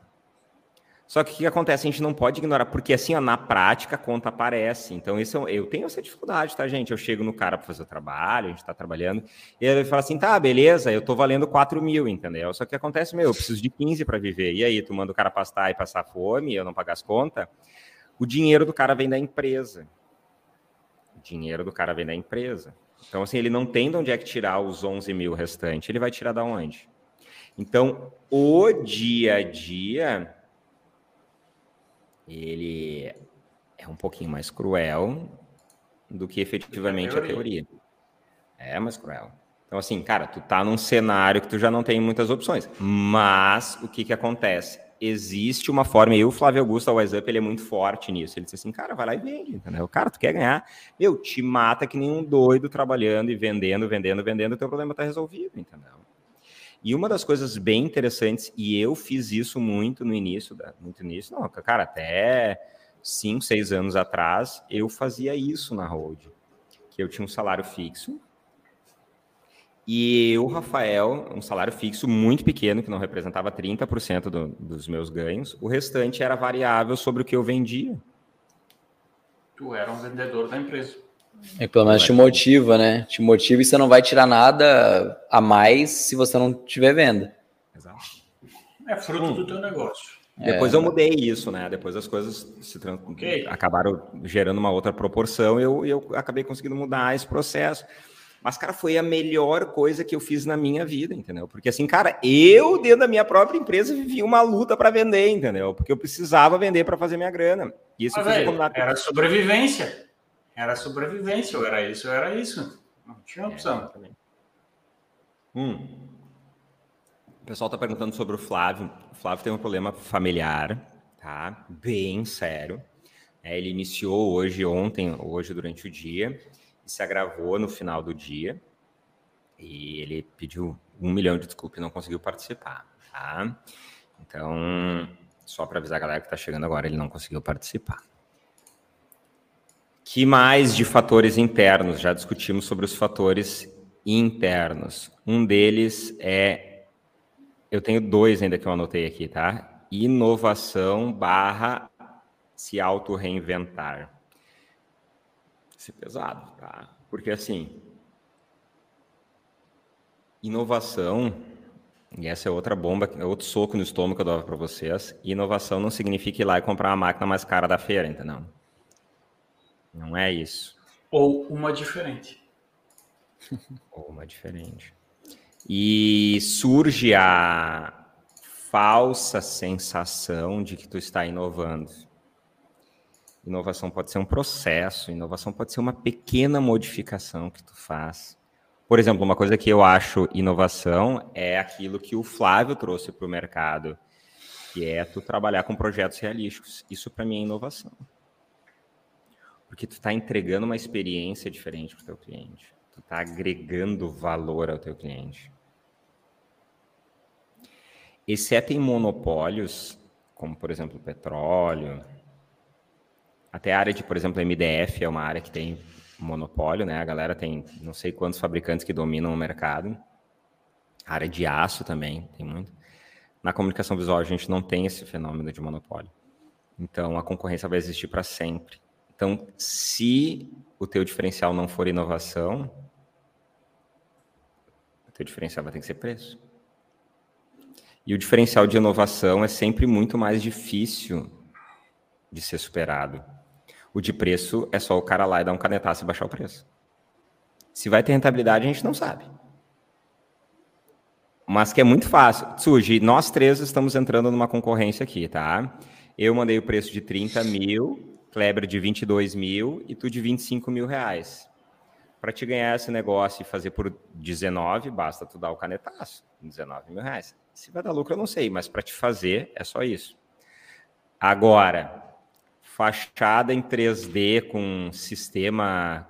Só que o que acontece? A gente não pode ignorar, porque assim, ó, na prática, a conta aparece. Então, isso, eu tenho essa dificuldade, tá, gente? Eu chego no cara para fazer o trabalho, a gente está trabalhando, e ele fala assim: tá, beleza, eu tô valendo 4 mil, entendeu? Só que acontece, meu, eu preciso de 15 para viver. E aí, tu manda o cara pastar e passar fome, eu não pagar as contas. O dinheiro do cara vem da empresa. O dinheiro do cara vem da empresa. Então, assim, ele não tem de onde é que tirar os 11 mil restantes, ele vai tirar da onde? Então, o dia a dia ele é um pouquinho mais cruel do que efetivamente a teoria. É mais cruel. Então, assim, cara, tu tá num cenário que tu já não tem muitas opções. Mas o que que acontece? Existe uma forma, e o Flávio Augusto, o WhatsApp, ele é muito forte nisso. Ele disse assim, cara, vai lá e vende, entendeu? Cara, tu quer ganhar, meu, te mata que nem um doido trabalhando e vendendo, vendendo, vendendo, o teu problema tá resolvido, entendeu? E uma das coisas bem interessantes, e eu fiz isso muito no início, muito início, não, cara, até cinco, seis anos atrás, eu fazia isso na Road, que eu tinha um salário fixo, e o Rafael, um salário fixo muito pequeno, que não representava 30% do, dos meus ganhos, o restante era variável sobre o que eu vendia. Tu era um vendedor da empresa. É, pelo menos te motiva, né? Te motiva e você não vai tirar nada a mais se você não tiver venda. Exato. É fruto hum. do teu negócio. Depois é, eu mudei isso, né? Depois as coisas se okay. acabaram gerando uma outra proporção e eu, eu acabei conseguindo mudar esse processo. Mas, cara, foi a melhor coisa que eu fiz na minha vida, entendeu? Porque, assim, cara, eu, dentro da minha própria empresa, vivi uma luta para vender, entendeu? Porque eu precisava vender para fazer minha grana. E isso Mas, véio, era sobrevivência. Era sobrevivência, ou era isso, ou era isso. Não tinha opção. É, hum. O pessoal está perguntando sobre o Flávio. O Flávio tem um problema familiar, tá? Bem sério. É, ele iniciou hoje, ontem, hoje durante o dia, e se agravou no final do dia. E ele pediu um milhão de desculpas e não conseguiu participar, tá? Então, só para avisar a galera que está chegando agora, ele não conseguiu participar. Que mais de fatores internos? Já discutimos sobre os fatores internos. Um deles é. Eu tenho dois ainda que eu anotei aqui, tá? Inovação barra se auto-reinventar. Isso é pesado, tá? Porque assim. Inovação, e essa é outra bomba, é outro soco no estômago que eu dava para vocês. Inovação não significa ir lá e comprar a máquina mais cara da feira, entendeu? Não é isso. Ou uma diferente. Ou uma diferente. E surge a falsa sensação de que tu está inovando. Inovação pode ser um processo, inovação pode ser uma pequena modificação que tu faz. Por exemplo, uma coisa que eu acho inovação é aquilo que o Flávio trouxe para o mercado, que é tu trabalhar com projetos realísticos. Isso para mim é inovação. Porque tu está entregando uma experiência diferente para o teu cliente. Tu está agregando valor ao teu cliente. Exceto em monopólios, como por exemplo petróleo, até a área de, por exemplo, MDF é uma área que tem monopólio, né? A galera tem não sei quantos fabricantes que dominam o mercado. A área de aço também tem muito. Na comunicação visual a gente não tem esse fenômeno de monopólio. Então a concorrência vai existir para sempre. Então, se o teu diferencial não for inovação, o teu diferencial vai ter que ser preço. E o diferencial de inovação é sempre muito mais difícil de ser superado. O de preço é só o cara lá e dar um canetaço e baixar o preço. Se vai ter rentabilidade, a gente não sabe. Mas que é muito fácil. Surge, nós três estamos entrando numa concorrência aqui, tá? Eu mandei o preço de 30 mil, Kleber de 22 mil e tu de 25 mil reais. Para te ganhar esse negócio e fazer por 19, basta tu dar o canetaço, 19 mil reais. Se vai dar lucro, eu não sei, mas para te fazer é só isso. Agora, fachada em 3D com sistema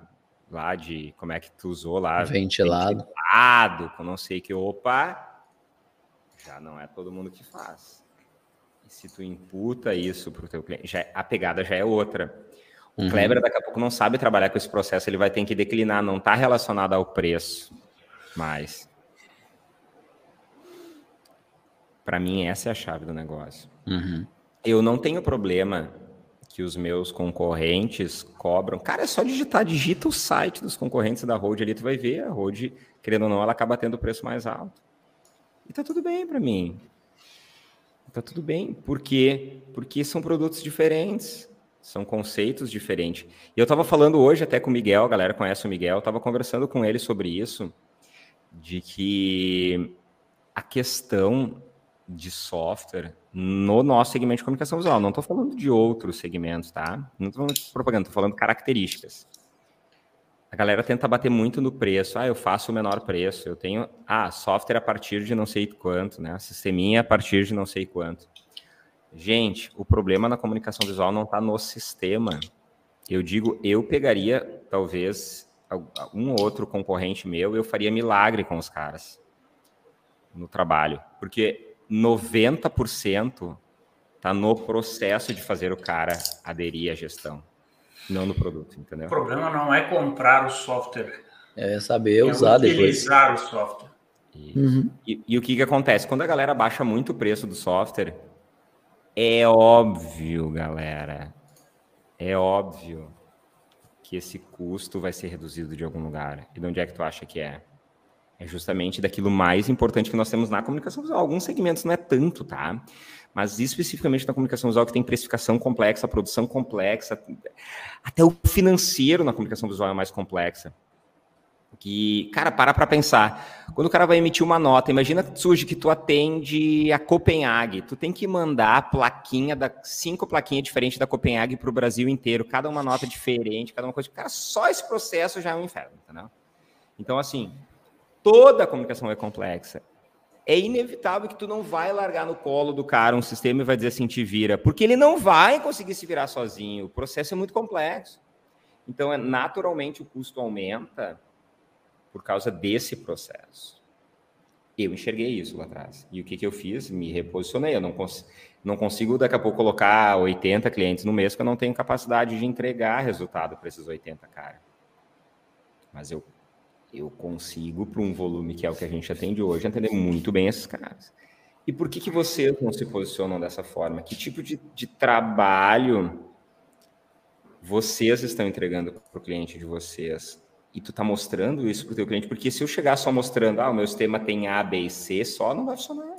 lá de como é que tu usou lá ventilado, ventilado com não sei que opa já não é todo mundo que faz se tu imputa isso para o teu cliente já, a pegada já é outra o uhum. Kleber daqui a pouco não sabe trabalhar com esse processo ele vai ter que declinar não está relacionado ao preço mas para mim essa é a chave do negócio uhum. eu não tenho problema que os meus concorrentes cobram. Cara, é só digitar, digita o site dos concorrentes da Road ali, tu vai ver a Road, querendo ou não, ela acaba tendo o preço mais alto. E tá tudo bem para mim. Tá tudo bem. Por quê? Porque são produtos diferentes, são conceitos diferentes. E eu tava falando hoje até com o Miguel, a galera conhece o Miguel, eu tava conversando com ele sobre isso, de que a questão de software no nosso segmento de comunicação visual. Não estou falando de outros segmentos, tá? Não estou falando de propaganda, estou falando características. A galera tenta bater muito no preço. Ah, eu faço o menor preço. Eu tenho, ah, software a partir de não sei quanto, né? Sisteminha a partir de não sei quanto. Gente, o problema na comunicação visual não está no sistema. Eu digo, eu pegaria talvez um outro concorrente meu, eu faria milagre com os caras no trabalho, porque 90% está no processo de fazer o cara aderir à gestão, não no produto, entendeu? O problema não é comprar o software. É saber é usar utilizar depois. o software. Uhum. E, e, o que, que acontece? Quando a galera baixa muito o preço do software, é óbvio, galera, é óbvio que esse custo vai ser reduzido de algum lugar. E de onde é que tu acha que é? É justamente daquilo mais importante que nós temos na comunicação visual. Alguns segmentos não é tanto, tá? Mas especificamente na comunicação visual, que tem precificação complexa, produção complexa, até o financeiro na comunicação visual é mais complexa. Que, cara, para para pensar. Quando o cara vai emitir uma nota, imagina que surge que tu atende a Copenhague. Tu tem que mandar a plaquinha, da, cinco plaquinhas diferentes da Copenhague para o Brasil inteiro, cada uma nota diferente, cada uma coisa. Cara, só esse processo já é um inferno, entendeu? Então, assim, toda a comunicação é complexa. É inevitável que tu não vai largar no colo do cara um sistema e vai dizer assim, te vira, porque ele não vai conseguir se virar sozinho. O processo é muito complexo. Então, é, naturalmente, o custo aumenta por causa desse processo. Eu enxerguei isso lá atrás. E o que, que eu fiz? Me reposicionei. Eu não, cons não consigo, daqui a pouco, colocar 80 clientes no mês, que eu não tenho capacidade de entregar resultado para esses 80 caras. Mas eu eu consigo, para um volume que é o que a gente atende hoje, atender muito bem esses caras. E por que, que vocês não se posicionam dessa forma? Que tipo de, de trabalho vocês estão entregando para o cliente de vocês? E tu está mostrando isso para o teu cliente? Porque se eu chegar só mostrando, ah, o meu sistema tem A, B e C, só não vai funcionar.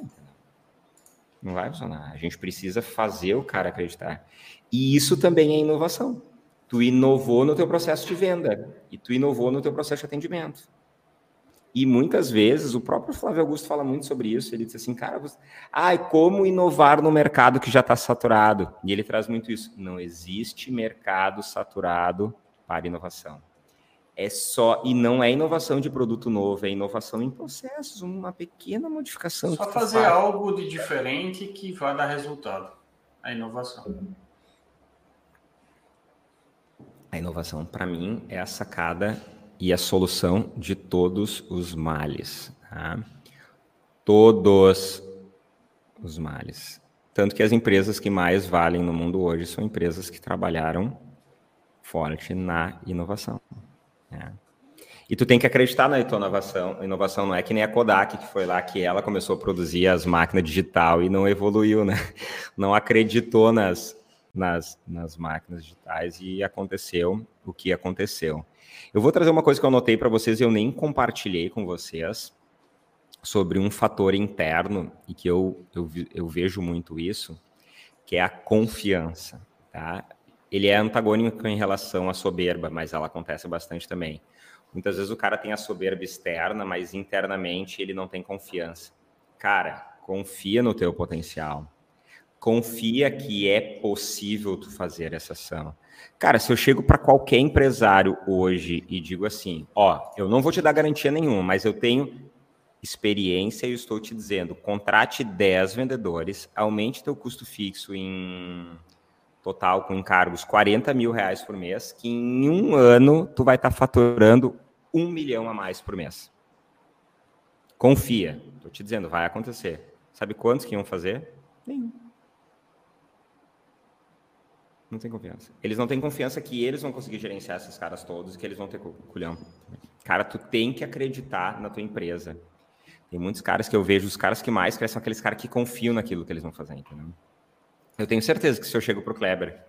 Não vai funcionar. A gente precisa fazer o cara acreditar. E isso também é inovação tu inovou no teu processo de venda e tu inovou no teu processo de atendimento. E muitas vezes o próprio Flávio Augusto fala muito sobre isso. Ele diz assim, cara, você... ai, como inovar no mercado que já está saturado? E ele traz muito isso. Não existe mercado saturado para inovação. É só e não é inovação de produto novo, é inovação em processos, uma pequena modificação. Só fazer faz. algo de diferente que vai dar resultado. A inovação. A inovação, para mim, é a sacada e a solução de todos os males. Tá? Todos os males. Tanto que as empresas que mais valem no mundo hoje são empresas que trabalharam forte na inovação. É. E tu tem que acreditar na inovação. Inovação não é que nem a Kodak, que foi lá que ela começou a produzir as máquinas digital e não evoluiu, né? Não acreditou nas, nas, nas máquinas digitais e aconteceu o que aconteceu. Eu vou trazer uma coisa que eu anotei para vocês e eu nem compartilhei com vocês sobre um fator interno e que eu, eu, eu vejo muito isso, que é a confiança. Tá? Ele é antagônico em relação à soberba, mas ela acontece bastante também. Muitas vezes o cara tem a soberba externa, mas internamente ele não tem confiança. Cara, confia no teu potencial. Confia que é possível tu fazer essa ação. Cara, se eu chego para qualquer empresário hoje e digo assim, ó, eu não vou te dar garantia nenhuma, mas eu tenho experiência e estou te dizendo, contrate 10 vendedores, aumente teu custo fixo em total com encargos 40 mil reais por mês, que em um ano tu vai estar tá faturando um milhão a mais por mês. Confia, estou te dizendo, vai acontecer. Sabe quantos que iam fazer? Nenhum. Não tem confiança. Eles não têm confiança que eles vão conseguir gerenciar esses caras todos e que eles vão ter culhão. Cara, tu tem que acreditar na tua empresa. Tem muitos caras que eu vejo, os caras que mais crescem são aqueles caras que confiam naquilo que eles vão fazer, entendeu? Eu tenho certeza que se eu chego para o Kleber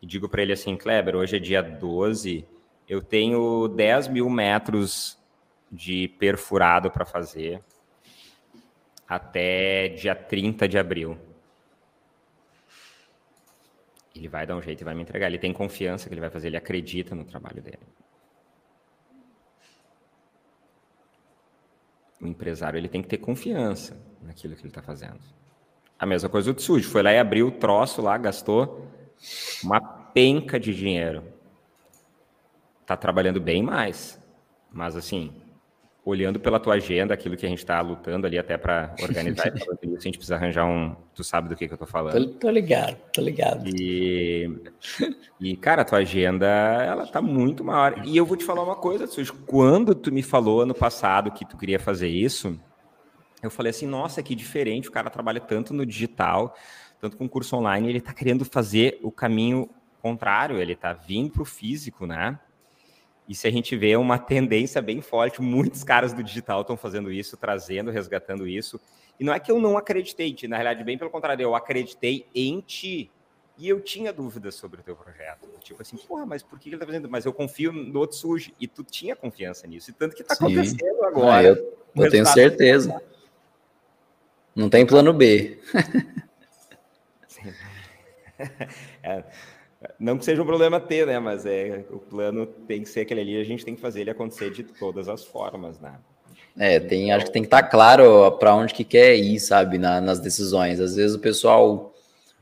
e digo para ele assim, Kleber, hoje é dia 12, eu tenho 10 mil metros de perfurado para fazer até dia 30 de abril. Ele vai dar um jeito e vai me entregar. Ele tem confiança que ele vai fazer, ele acredita no trabalho dele. O empresário ele tem que ter confiança naquilo que ele está fazendo. A mesma coisa o Tsuji, foi lá e abriu o troço lá, gastou uma penca de dinheiro. Tá trabalhando bem mais. Mas assim, olhando pela tua agenda, aquilo que a gente está lutando ali até para organizar, a gente precisa arranjar um. Tu sabe do que, que eu estou falando. Tô, tô, ligado, tô ligado. E, e, cara, a tua agenda, ela tá muito maior. E eu vou te falar uma coisa, Tsuji, quando tu me falou ano passado que tu queria fazer isso, eu falei assim, nossa, que diferente, o cara trabalha tanto no digital, tanto com curso online, ele está querendo fazer o caminho contrário, ele está vindo para o físico, né? E se a gente vê uma tendência bem forte, muitos caras do digital estão fazendo isso, trazendo, resgatando isso. E não é que eu não acreditei, na realidade, bem pelo contrário, eu acreditei em ti. E eu tinha dúvidas sobre o teu projeto. Tipo assim, porra, mas por que ele está fazendo? Mas eu confio no Otsuji. E tu tinha confiança nisso. E tanto que está acontecendo agora. Ah, eu, eu tenho certeza. Não tem plano B. é, não que seja um problema ter, né? Mas é, o plano tem que ser aquele ali, a gente tem que fazer ele acontecer de todas as formas, né? É, tem, acho que tem que estar tá claro para onde que quer ir, sabe, na, nas decisões. Às vezes o pessoal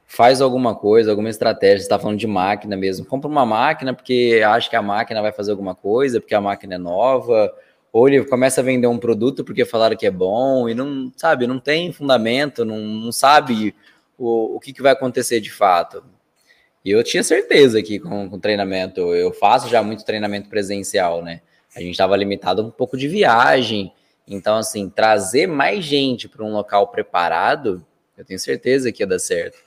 faz alguma coisa, alguma estratégia, está falando de máquina mesmo, compra uma máquina porque acha que a máquina vai fazer alguma coisa, porque a máquina é nova, ou ele começa a vender um produto porque falaram que é bom e não, sabe, não tem fundamento, não, não sabe o, o que, que vai acontecer de fato. E eu tinha certeza que com, com treinamento, eu faço já muito treinamento presencial, né? A gente estava limitado a um pouco de viagem, então, assim, trazer mais gente para um local preparado, eu tenho certeza que ia dar certo.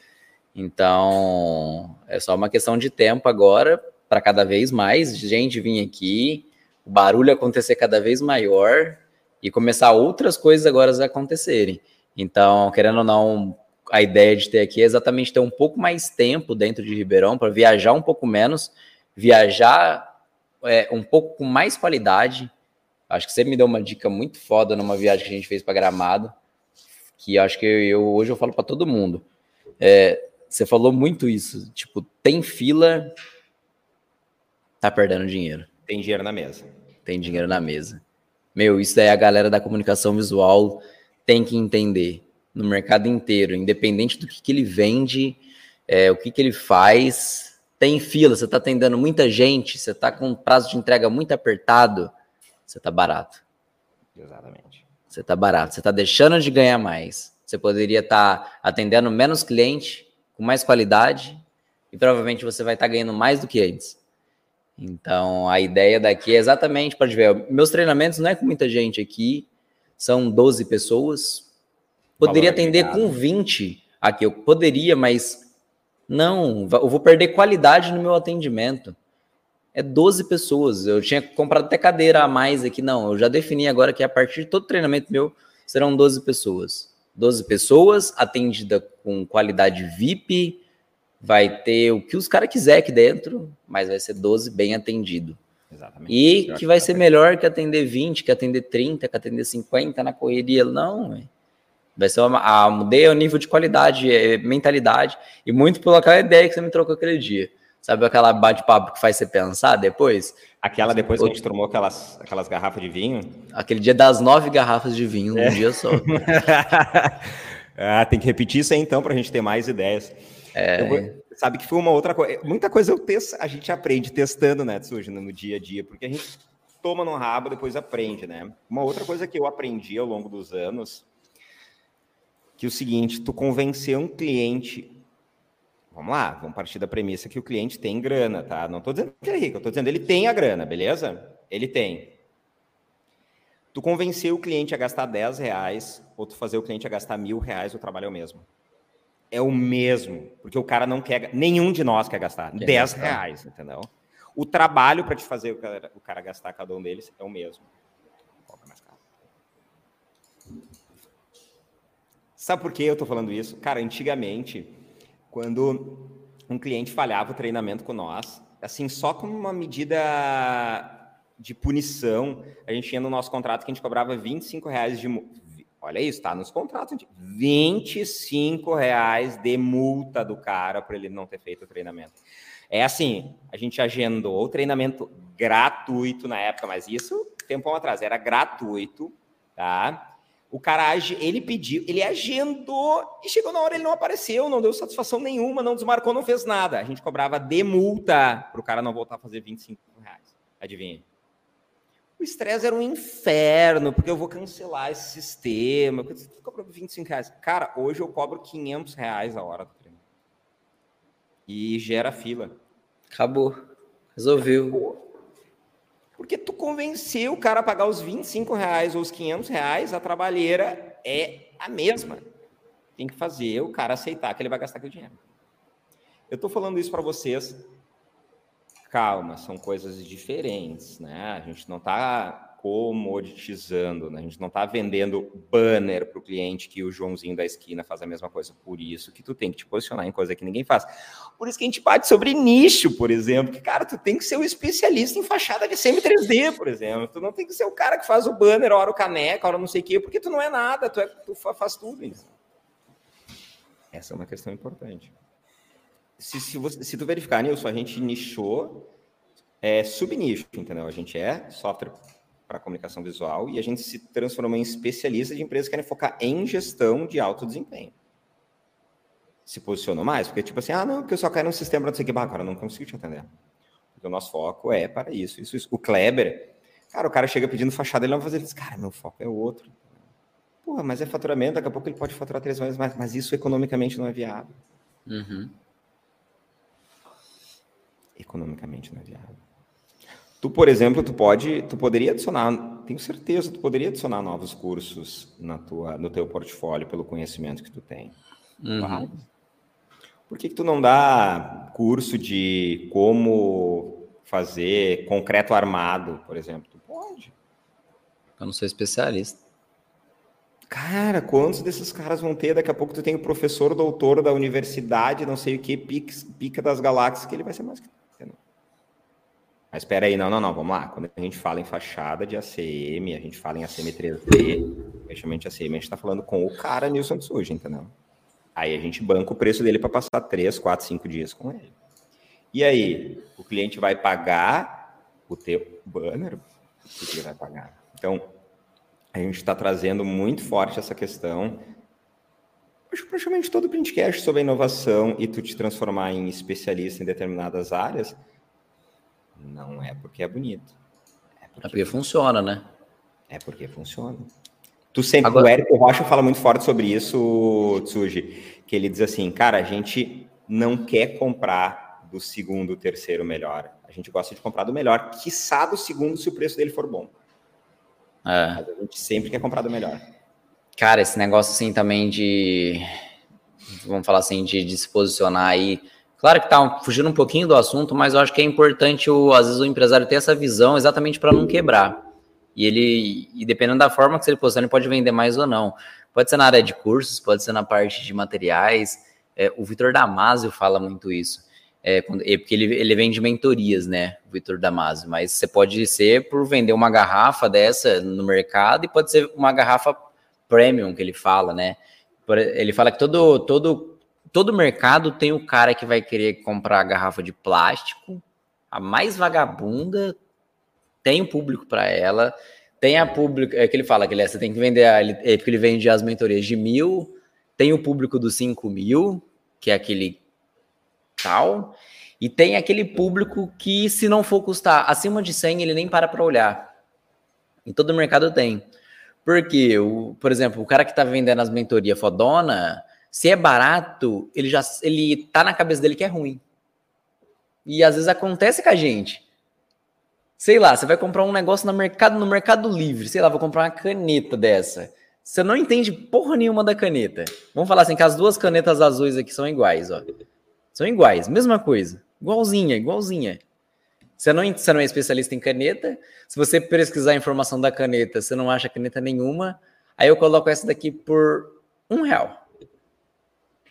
Então, é só uma questão de tempo agora para cada vez mais gente vir aqui, o barulho acontecer cada vez maior e começar outras coisas agora a acontecerem. Então, querendo ou não, a ideia de ter aqui é exatamente ter um pouco mais tempo dentro de Ribeirão para viajar um pouco menos, viajar é, um pouco com mais qualidade. Acho que você me deu uma dica muito foda numa viagem que a gente fez para Gramado, que acho que eu, hoje eu falo para todo mundo. É, você falou muito isso, tipo, tem fila, tá perdendo dinheiro. Tem dinheiro na mesa tem dinheiro na mesa. Meu, isso é a galera da comunicação visual tem que entender no mercado inteiro, independente do que, que ele vende, é, o que, que ele faz. Tem fila, você está atendendo muita gente, você está com prazo de entrega muito apertado, você está barato. Exatamente. Você está barato, você está deixando de ganhar mais. Você poderia estar tá atendendo menos cliente, com mais qualidade, e provavelmente você vai estar tá ganhando mais do que antes. Então, a ideia daqui é exatamente para ver. Meus treinamentos não é com muita gente aqui, são 12 pessoas. Poderia atender com 20 aqui, eu poderia, mas não, eu vou perder qualidade no meu atendimento. é 12 pessoas. Eu tinha comprado até cadeira a mais aqui. Não, eu já defini agora que a partir de todo treinamento meu serão 12 pessoas. 12 pessoas, atendida com qualidade VIP, vai ter o que os caras quiser aqui dentro, mas vai ser 12 bem atendido. Exatamente. E que vai ser melhor que atender 20, que atender 30, que atender 50 na correria. Não, véio. Vai ser uma, a, mudei o nível de qualidade, é, mentalidade, e muito pela ideia que você me trocou aquele dia. Sabe aquela bate-papo que faz você pensar depois? Aquela depois que a gente tomou aquelas, aquelas garrafas de vinho? Aquele dia das nove garrafas de vinho num é. dia só. ah, tem que repetir isso aí então para a gente ter mais ideias. É. Vou, sabe que foi uma outra coisa. Muita coisa eu testo, a gente aprende testando, né, Tsuji, no dia a dia, porque a gente toma no rabo, depois aprende, né? Uma outra coisa que eu aprendi ao longo dos anos, que é o seguinte, tu convencer um cliente Vamos lá, vamos partir da premissa que o cliente tem grana, tá? Não estou dizendo que ele é rico, estou dizendo que ele tem a grana, beleza? Ele tem. Tu convencer o cliente a gastar 10 reais ou tu fazer o cliente a gastar mil reais, o trabalho é o mesmo. É o mesmo, porque o cara não quer, nenhum de nós quer gastar quer 10 gastar. reais, entendeu? O trabalho para te fazer o cara, o cara, gastar cada um deles é o mesmo. Qual é mais caro? Sabe por que eu estou falando isso? Cara, antigamente quando um cliente falhava o treinamento com nós, assim, só como uma medida de punição, a gente tinha no nosso contrato que a gente cobrava 25 reais de Olha isso, tá nos contratos. 25 reais de multa do cara para ele não ter feito o treinamento. É assim, a gente agendou o treinamento gratuito na época, mas isso tempo atrás era gratuito, tá? O cara, ele pediu, ele agendou e chegou na hora, ele não apareceu, não deu satisfação nenhuma, não desmarcou, não fez nada. A gente cobrava de multa para o cara não voltar a fazer 25 reais. Adivinha? O estresse era um inferno, porque eu vou cancelar esse sistema. Você cobrou 25 reais. Cara, hoje eu cobro 500 reais a hora do treino. E gera fila. Acabou. Resolveu. Acabou. Porque tu convenceu o cara a pagar os 25 reais ou os 500 reais, a trabalheira é a mesma. Tem que fazer o cara aceitar que ele vai gastar aquele dinheiro. Eu estou falando isso para vocês. Calma, são coisas diferentes, né? A gente não está comoditizando, né? a gente não está vendendo banner para o cliente que o Joãozinho da esquina faz a mesma coisa. Por isso que tu tem que te posicionar em coisa que ninguém faz. Por isso que a gente bate sobre nicho, por exemplo, que, cara, tu tem que ser o um especialista em fachada de semi-3D, por exemplo. Tu não tem que ser o cara que faz o banner, hora o caneca, hora não sei o quê, porque tu não é nada, tu, é, tu faz tudo isso. Essa é uma questão importante. Se, se, você, se tu verificar, Nilson, a gente nichou é, subnicho, entendeu? A gente é software para comunicação visual e a gente se transformou em especialista de empresas que querem focar em gestão de alto desempenho. Se posicionou mais, porque tipo assim, ah, não, porque eu só quero um sistema para não sei o que, cara, não consigo te atender. Porque o nosso foco é para isso, isso, isso. O Kleber, cara, o cara chega pedindo fachada, ele não vai fazer isso, cara, meu foco é outro. Porra, mas é faturamento, daqui a pouco ele pode faturar três vezes mais, mas isso economicamente não é viável. Uhum. Economicamente não é viável. Tu, por exemplo, tu pode, tu poderia adicionar, tenho certeza, tu poderia adicionar novos cursos na tua, no teu portfólio pelo conhecimento que tu tem. Uhum. Por que, que tu não dá curso de como fazer concreto armado, por exemplo? Tu pode. Eu não sou especialista. Cara, quantos desses caras vão ter? Daqui a pouco tu tem o professor doutor da universidade, não sei o que, pica, pica das galáxias, que ele vai ser mais que mas espera aí, não, não, não, vamos lá. Quando a gente fala em fachada de ACM, a gente fala em ACM 3D, fechamento ACM, a gente está falando com o cara Nilson Tsuji, entendeu? Aí a gente banca o preço dele para passar 3, 4, 5 dias com ele. E aí, o cliente vai pagar o teu banner? O que ele vai pagar? Então, a gente está trazendo muito forte essa questão. Acho que praticamente todo printcast sobre a inovação e tu te transformar em especialista em determinadas áreas não é porque é bonito. É porque, é porque funciona, né? É porque funciona. Tu sempre, Agora... o Érico Rocha fala muito forte sobre isso, Tsuji, que ele diz assim, cara, a gente não quer comprar do segundo, terceiro melhor. A gente gosta de comprar do melhor, quiçá do segundo se o preço dele for bom. É. Mas a gente sempre quer comprar do melhor. Cara, esse negócio assim também de, vamos falar assim, de, de se posicionar aí Claro que tá fugindo um pouquinho do assunto, mas eu acho que é importante, o, às vezes, o empresário ter essa visão exatamente para não quebrar. E ele, e dependendo da forma que você posiciona, ele pode vender mais ou não. Pode ser na área de cursos, pode ser na parte de materiais. É, o Vitor Damasio fala muito isso. É, quando, é porque ele, ele vende mentorias, né, o Vitor Damasio. Mas você pode ser por vender uma garrafa dessa no mercado e pode ser uma garrafa premium que ele fala, né? Ele fala que todo, todo todo mercado tem o cara que vai querer comprar a garrafa de plástico, a mais vagabunda, tem o público para ela, tem a público, é que ele fala que ele, é, você tem que vender, é porque ele vende as mentorias de mil, tem o público dos cinco mil, que é aquele tal, e tem aquele público que se não for custar acima de 100, ele nem para para olhar. Em todo mercado tem. Porque, o, por exemplo, o cara que está vendendo as mentorias fodona, se é barato, ele já ele tá na cabeça dele que é ruim. E às vezes acontece com a gente. Sei lá, você vai comprar um negócio no mercado, no Mercado Livre, sei lá, vou comprar uma caneta dessa. Você não entende porra nenhuma da caneta. Vamos falar assim que as duas canetas azuis aqui são iguais, ó. São iguais, mesma coisa. Igualzinha, igualzinha. Você não, você não é especialista em caneta. Se você pesquisar a informação da caneta, você não acha caneta nenhuma. Aí eu coloco essa daqui por um real.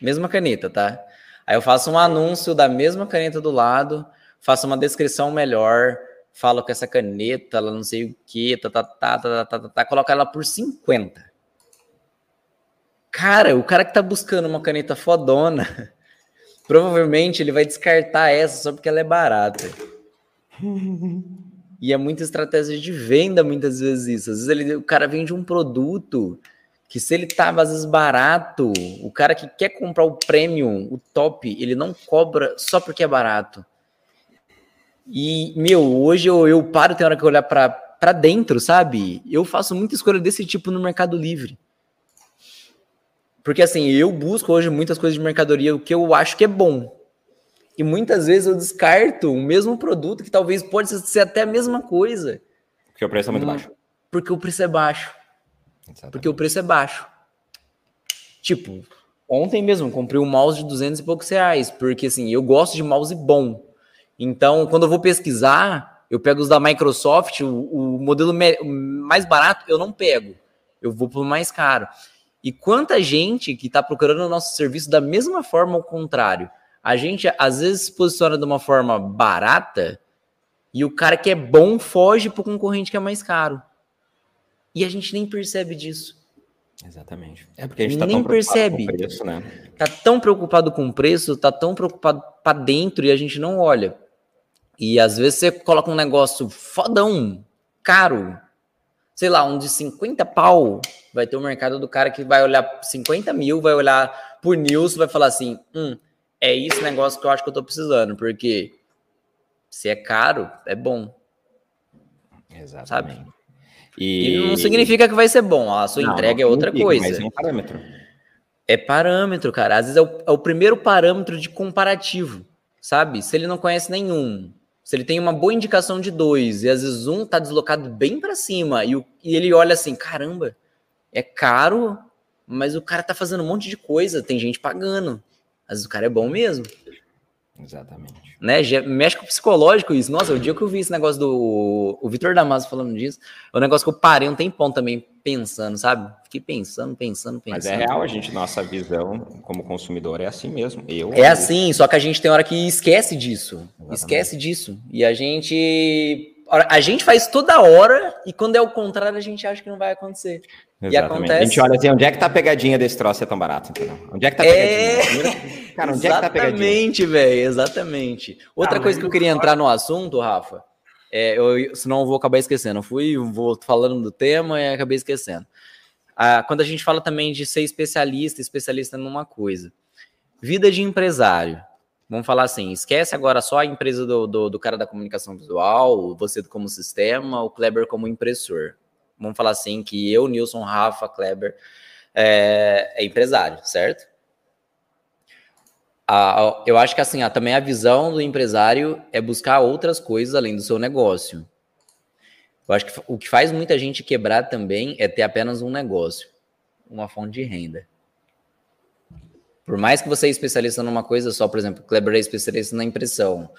Mesma caneta, tá? Aí eu faço um anúncio da mesma caneta do lado, faço uma descrição melhor, falo que essa caneta, ela não sei o que, tá, tá, tá, tá, tá, tá, tá, coloca ela por 50. Cara, o cara que tá buscando uma caneta fodona, provavelmente ele vai descartar essa só porque ela é barata. E é muita estratégia de venda, muitas vezes isso. Às vezes ele, o cara vende um produto que se ele tá às vezes barato, o cara que quer comprar o premium, o top, ele não cobra só porque é barato. E, meu, hoje eu, eu paro, tem hora que eu olhar para dentro, sabe? Eu faço muita escolha desse tipo no Mercado Livre. Porque assim, eu busco hoje muitas coisas de mercadoria, o que eu acho que é bom. E muitas vezes eu descarto o mesmo produto que talvez pode ser até a mesma coisa. Porque o preço é muito hum, baixo. Porque o preço é baixo. Exatamente. Porque o preço é baixo. Tipo, ontem mesmo comprei um mouse de 200 e poucos reais, porque assim, eu gosto de mouse bom. Então, quando eu vou pesquisar, eu pego os da Microsoft, o, o modelo mais barato eu não pego. Eu vou para o mais caro. E quanta gente que está procurando o nosso serviço da mesma forma ao contrário. A gente às vezes se posiciona de uma forma barata e o cara que é bom foge para o concorrente que é mais caro. E a gente nem percebe disso. Exatamente. É porque a gente tá nem percebe. Preço, né? Tá tão preocupado com o preço, tá tão preocupado para dentro e a gente não olha. E às vezes você coloca um negócio fodão, caro, sei lá, um de 50 pau, vai ter o um mercado do cara que vai olhar 50 mil, vai olhar por news, vai falar assim: hum, é esse negócio que eu acho que eu tô precisando, porque se é caro, é bom. Exatamente. Sabe? E... e não significa que vai ser bom, a sua não, entrega não é outra coisa. Mas é um parâmetro. É parâmetro, cara. Às vezes é o, é o primeiro parâmetro de comparativo, sabe? Se ele não conhece nenhum, se ele tem uma boa indicação de dois, e às vezes um tá deslocado bem para cima, e, o, e ele olha assim: caramba, é caro, mas o cara tá fazendo um monte de coisa, tem gente pagando. Às vezes o cara é bom mesmo. Exatamente né? Mexe com o psicológico isso. Nossa, o dia que eu vi esse negócio do. O Vitor Damaso falando disso, é um negócio que eu parei um tempão também pensando, sabe? Fiquei pensando, pensando, pensando. Mas é real, a gente, nossa visão como consumidor é assim mesmo. Eu, é assim, só que a gente tem hora que esquece disso. Exatamente. Esquece disso. E a gente. A gente faz toda hora e quando é o contrário, a gente acha que não vai acontecer. Exatamente. E acontece. A gente olha assim, onde é que tá a pegadinha desse troço é tão barato? Entendeu? Onde é que tá a é. pegadinha? É... Cara, onde é que tá a pegadinha? Exatamente, velho, exatamente. Outra ah, coisa que eu queria entrar no assunto, Rafa, é, eu, senão eu vou acabar esquecendo. Eu fui, vou falando do tema e acabei esquecendo. Ah, quando a gente fala também de ser especialista, especialista numa coisa. Vida de empresário. Vamos falar assim, esquece agora só a empresa do, do, do cara da comunicação visual, você como sistema, o Kleber como impressor vamos falar assim, que eu, Nilson, Rafa, Kleber, é, é empresário, certo? A, eu acho que assim, a, também a visão do empresário é buscar outras coisas além do seu negócio. Eu acho que o que faz muita gente quebrar também é ter apenas um negócio, uma fonte de renda. Por mais que você é especialista numa coisa só, por exemplo, o Kleber é especialista na impressão.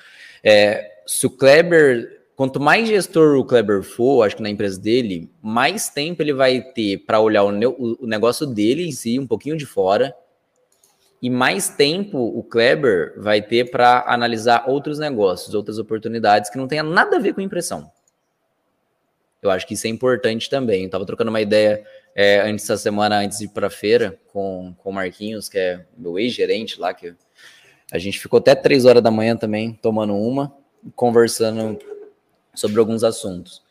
É, se o Kleber, quanto mais gestor o Kleber for, acho que na empresa dele, mais tempo ele vai ter para olhar o, o negócio dele em si, um pouquinho de fora, e mais tempo o Kleber vai ter para analisar outros negócios, outras oportunidades que não tenha nada a ver com impressão. Eu acho que isso é importante também. Eu estava trocando uma ideia é, antes da semana, antes de ir para a feira, com, com o Marquinhos, que é meu ex-gerente lá, que a gente ficou até três horas da manhã também tomando uma, conversando sobre alguns assuntos.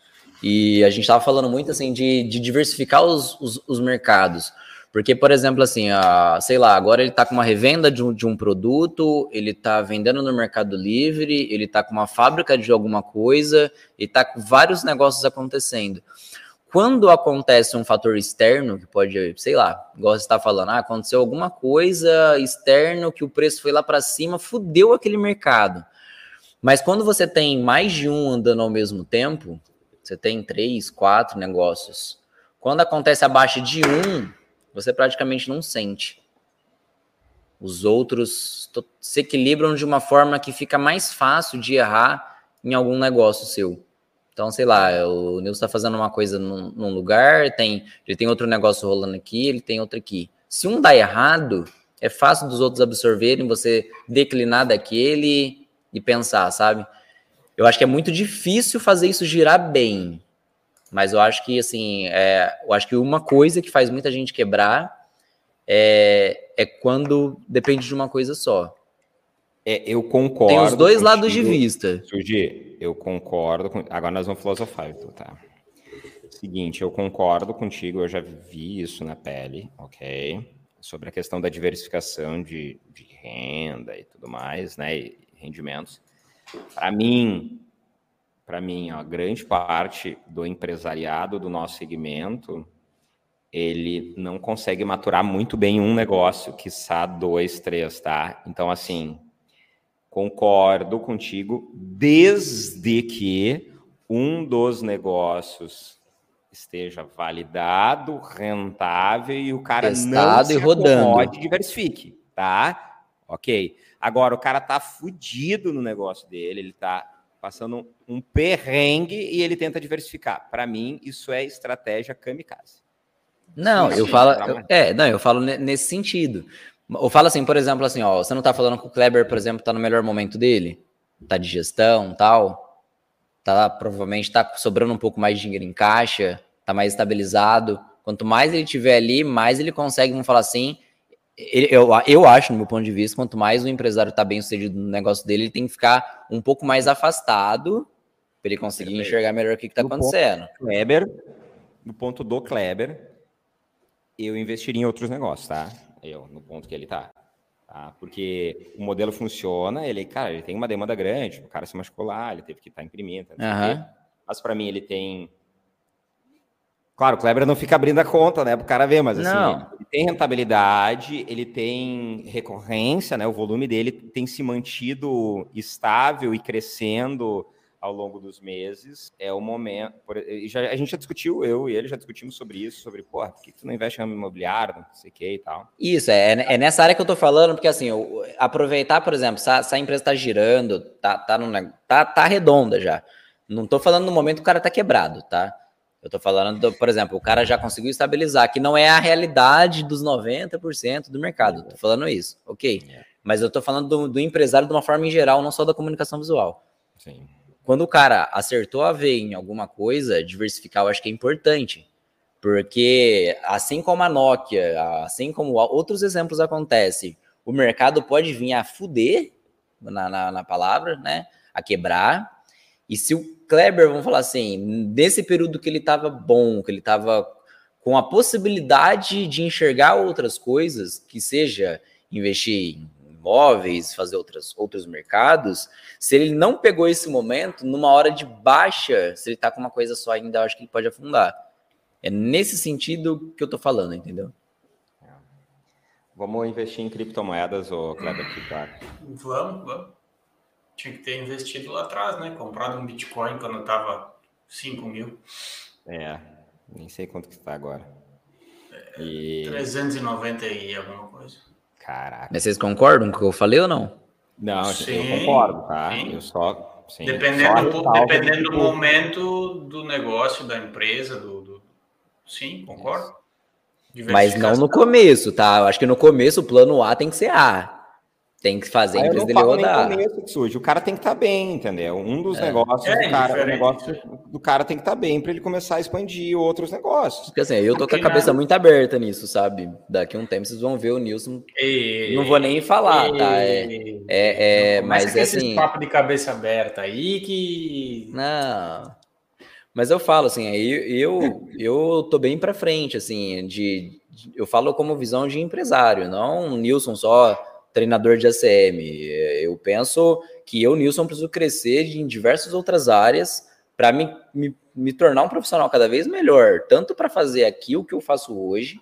E a gente estava falando muito assim de, de diversificar os, os, os mercados. Porque, por exemplo, assim, a, sei lá, agora ele está com uma revenda de um, de um produto, ele está vendendo no Mercado Livre, ele está com uma fábrica de alguma coisa, e está com vários negócios acontecendo. Quando acontece um fator externo, que pode, sei lá, igual você está falando, ah, aconteceu alguma coisa externo que o preço foi lá para cima, fudeu aquele mercado. Mas quando você tem mais de um andando ao mesmo tempo, você tem três, quatro negócios. Quando acontece abaixo de um, você praticamente não sente. Os outros se equilibram de uma forma que fica mais fácil de errar em algum negócio seu. Então, sei lá, o Nilson está fazendo uma coisa num, num, lugar, tem, ele tem outro negócio rolando aqui, ele tem outro aqui. Se um dá errado, é fácil dos outros absorverem, você declinar daquele e pensar, sabe? Eu acho que é muito difícil fazer isso girar bem. Mas eu acho que, assim, é, eu acho que uma coisa que faz muita gente quebrar é, é quando depende de uma coisa só. É, eu concordo. Tem os dois contigo, lados de vista. Suji, eu concordo. Com... Agora nós vamos filosofar, então, tá? Seguinte, eu concordo contigo, eu já vi isso na pele, ok? Sobre a questão da diversificação de, de renda e tudo mais, né? E rendimentos. Para mim, para mim, a grande parte do empresariado do nosso segmento, ele não consegue maturar muito bem um negócio, que quiçá dois, três, tá? Então, assim, concordo contigo, desde que um dos negócios esteja validado, rentável e o cara Testado não se e rodando. diversifique, tá? Ok. Agora, o cara tá fudido no negócio dele, ele tá passando um perrengue e ele tenta diversificar. Para mim, isso é estratégia kamikaze. Não, eu falo, eu, é, não, eu falo nesse sentido. Eu falo assim, por exemplo, assim, ó, você não tá falando que o Kleber, por exemplo, tá no melhor momento dele? Tá de gestão, tal. Tá provavelmente tá sobrando um pouco mais de dinheiro em caixa, tá mais estabilizado. Quanto mais ele tiver ali, mais ele consegue, vamos falar assim, eu, eu acho, no meu ponto de vista, quanto mais o empresário está bem sucedido no negócio dele, ele tem que ficar um pouco mais afastado para ele conseguir Perfeito. enxergar melhor o que está acontecendo. Kleber, no ponto do Kleber, eu investiria em outros negócios, tá? Eu, no ponto que ele está. Tá? Porque o modelo funciona, ele, cara, ele tem uma demanda grande, o cara se machucou lá, ele teve que estar tá imprimindo. Uhum. Mas para mim ele tem Claro, o Kleber não fica abrindo a conta, né, para o cara ver, mas assim, não. Tem rentabilidade, ele tem recorrência, né, o volume dele tem se mantido estável e crescendo ao longo dos meses. É o momento. Já, a gente já discutiu, eu e ele já discutimos sobre isso, sobre, porra, por que, tu não investe em imobiliário, não sei o que e tal. Isso, é, é nessa área que eu tô falando, porque assim, eu, aproveitar, por exemplo, se a, se a empresa está girando, tá, tá, no, tá, tá redonda já. Não tô falando no momento que o cara tá quebrado, tá? Eu tô falando, do, por exemplo, o cara já conseguiu estabilizar, que não é a realidade dos 90% do mercado. Tô falando isso, ok. É. Mas eu tô falando do, do, empresário de uma forma em geral, não só da comunicação visual. Sim. Quando o cara acertou a ver em alguma coisa, diversificar eu acho que é importante. Porque assim como a Nokia, assim como outros exemplos acontecem, o mercado pode vir a fuder, na, na, na palavra, né? A quebrar. E se o Kleber, vamos falar assim, nesse período que ele estava bom, que ele estava com a possibilidade de enxergar outras coisas, que seja investir em imóveis, fazer outras, outros mercados, se ele não pegou esse momento, numa hora de baixa, se ele está com uma coisa só ainda, eu acho que ele pode afundar. É nesse sentido que eu estou falando, entendeu? Vamos investir em criptomoedas, ou Kleber, Vamos, vamos. Tinha que ter investido lá atrás, né? Comprado um Bitcoin quando tava 5 mil. É, nem sei quanto que está agora. É, e... 390 e alguma coisa. Caraca. Mas vocês concordam com o que eu falei ou não? Não, Sim, eu concordo, tá? sim. Eu só. Sim, Dependendo, só do, dependendo do momento do negócio, da empresa, do. do- Sim, concordo. Mas não no começo, tá? Eu acho que no começo o plano A tem que ser A. Tem que fazer a empresa não dele falo nem rodar. começo que surge. O cara tem que estar bem, entendeu? Um dos É. negócios É, do cara, o negócio do cara tem que estar bem para ele começar a expandir outros negócios. Porque assim, eu tô com a cabeça muito aberta nisso, sabe? Daqui a um tempo vocês vão ver o Nilson. E- Não vou nem falar, tá? É, é, é, mas é assim. papo de cabeça aberta aí que. Não. Mas eu falo assim, aí eu, eu tô bem pra frente, assim, de, de- eu falo como visão de empresário, não um Nilson só treinador de ACM. Eu penso que eu, Nilson, preciso crescer em diversas outras áreas para me, me, me tornar um profissional cada vez melhor, tanto para fazer aqui o que eu faço hoje,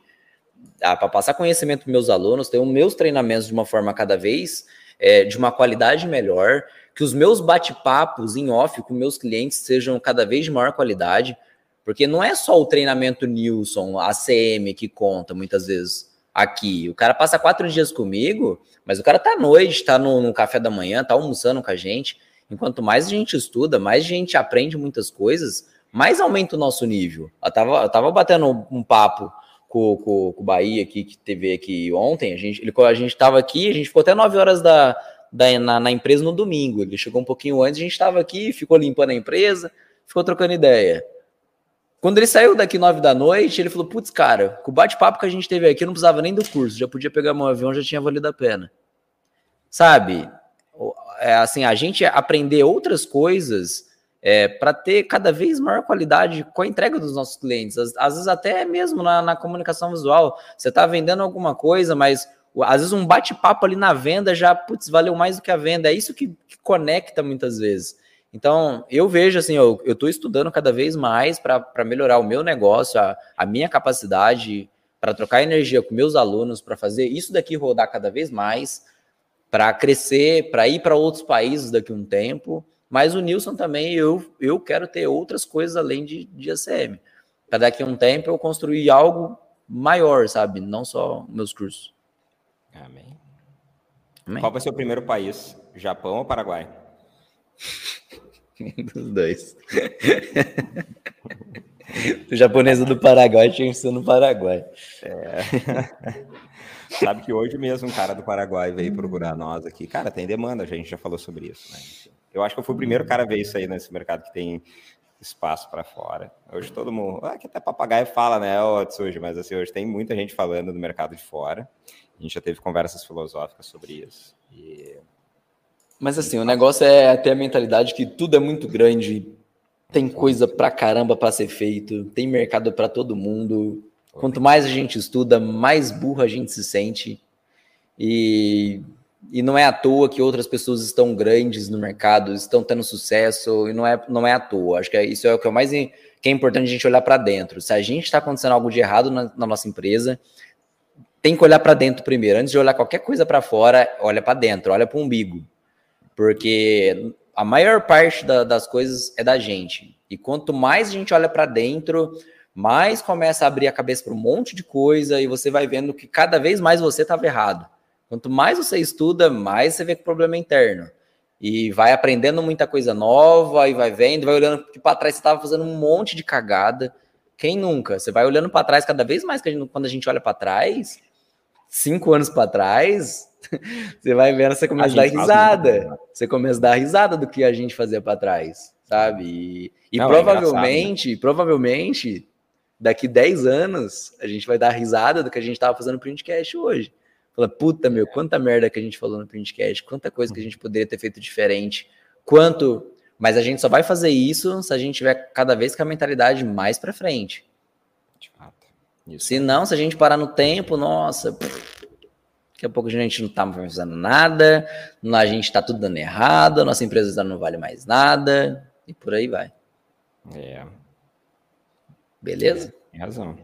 para passar conhecimento para meus alunos, ter os meus treinamentos de uma forma cada vez é, de uma qualidade melhor, que os meus bate-papos em off com meus clientes sejam cada vez de maior qualidade, porque não é só o treinamento Nilson, ACM que conta muitas vezes aqui. O cara passa quatro dias comigo, mas o cara tá à noite, tá no, no café da manhã, tá almoçando com a gente. Enquanto mais a gente estuda, mais a gente aprende muitas coisas, mais aumenta o nosso nível. Eu tava, eu tava batendo um papo com, com, com o Bahia aqui, que teve aqui ontem. A gente, ele, a gente tava aqui, a gente ficou até 9 horas da, da, na, na empresa no domingo. Ele chegou um pouquinho antes, a gente estava aqui, ficou limpando a empresa, ficou trocando ideia. Quando ele saiu daqui nove da noite, ele falou: Putz, cara, com o bate-papo que a gente teve aqui, eu não precisava nem do curso, já podia pegar meu avião, já tinha valido a pena. Sabe? É, assim, a gente aprender outras coisas é, para ter cada vez maior qualidade com a entrega dos nossos clientes. Às, às vezes, até mesmo na, na comunicação visual. Você está vendendo alguma coisa, mas às vezes um bate-papo ali na venda já, putz, valeu mais do que a venda. É isso que, que conecta muitas vezes. Então, eu vejo assim, eu estou estudando cada vez mais para melhorar o meu negócio, a, a minha capacidade, para trocar energia com meus alunos, para fazer isso daqui rodar cada vez mais, para crescer, para ir para outros países daqui a um tempo. Mas o Nilson também, eu, eu quero ter outras coisas além de, de ACM. Para daqui a um tempo eu construir algo maior, sabe? Não só meus cursos. Amém. Amém. Qual vai ser o primeiro país? Japão ou Paraguai? Dos dois. o japonês do Paraguai tinha que ser no Paraguai. É. Sabe que hoje mesmo um cara do Paraguai veio procurar nós aqui. Cara, tem demanda, a gente já falou sobre isso, né? Eu acho que eu fui o primeiro cara a ver isso aí nesse mercado que tem espaço para fora. Hoje todo mundo, ah, que até papagaio fala, né, ô Tsuji, mas assim, hoje tem muita gente falando do mercado de fora. A gente já teve conversas filosóficas sobre isso. E Mas assim, o negócio é ter a mentalidade que tudo é muito grande, tem coisa pra caramba para ser feito, tem mercado para todo mundo. Quanto mais a gente estuda, mais burro a gente se sente. E, e não é à toa que outras pessoas estão grandes no mercado, estão tendo sucesso, e não é, não é à toa. Acho que isso é o que é mais que é importante a gente olhar para dentro. Se a gente está acontecendo algo de errado na, na nossa empresa, tem que olhar para dentro primeiro. Antes de olhar qualquer coisa para fora, olha para dentro, olha para o umbigo porque a maior parte da, das coisas é da gente. E quanto mais a gente olha para dentro, mais começa a abrir a cabeça para um monte de coisa e você vai vendo que cada vez mais você estava errado. Quanto mais você estuda, mais você vê que o problema é interno. E vai aprendendo muita coisa nova e vai vendo, vai olhando para trás, você estava fazendo um monte de cagada. Quem nunca? Você vai olhando para trás cada vez mais a gente, quando a gente olha para trás, cinco anos para trás, você vai vendo, você começa a, a dar risada. Você começa a dar risada do que a gente fazia para trás, sabe? E, e Não, provavelmente, é né? provavelmente, daqui 10 anos, a gente vai dar risada do que a gente estava fazendo no printcast hoje. Fala, puta, meu, quanta merda que a gente falou no printcast, quanta coisa que a gente poderia ter feito diferente, quanto. Mas a gente só vai fazer isso se a gente tiver cada vez com a mentalidade mais para frente. De fato. Se não, se a gente parar no tempo, nossa, Daqui a pouco a gente não tá fazendo nada, a gente tá tudo dando errado, a nossa empresa não vale mais nada, e por aí vai. É. Beleza? Tem razão.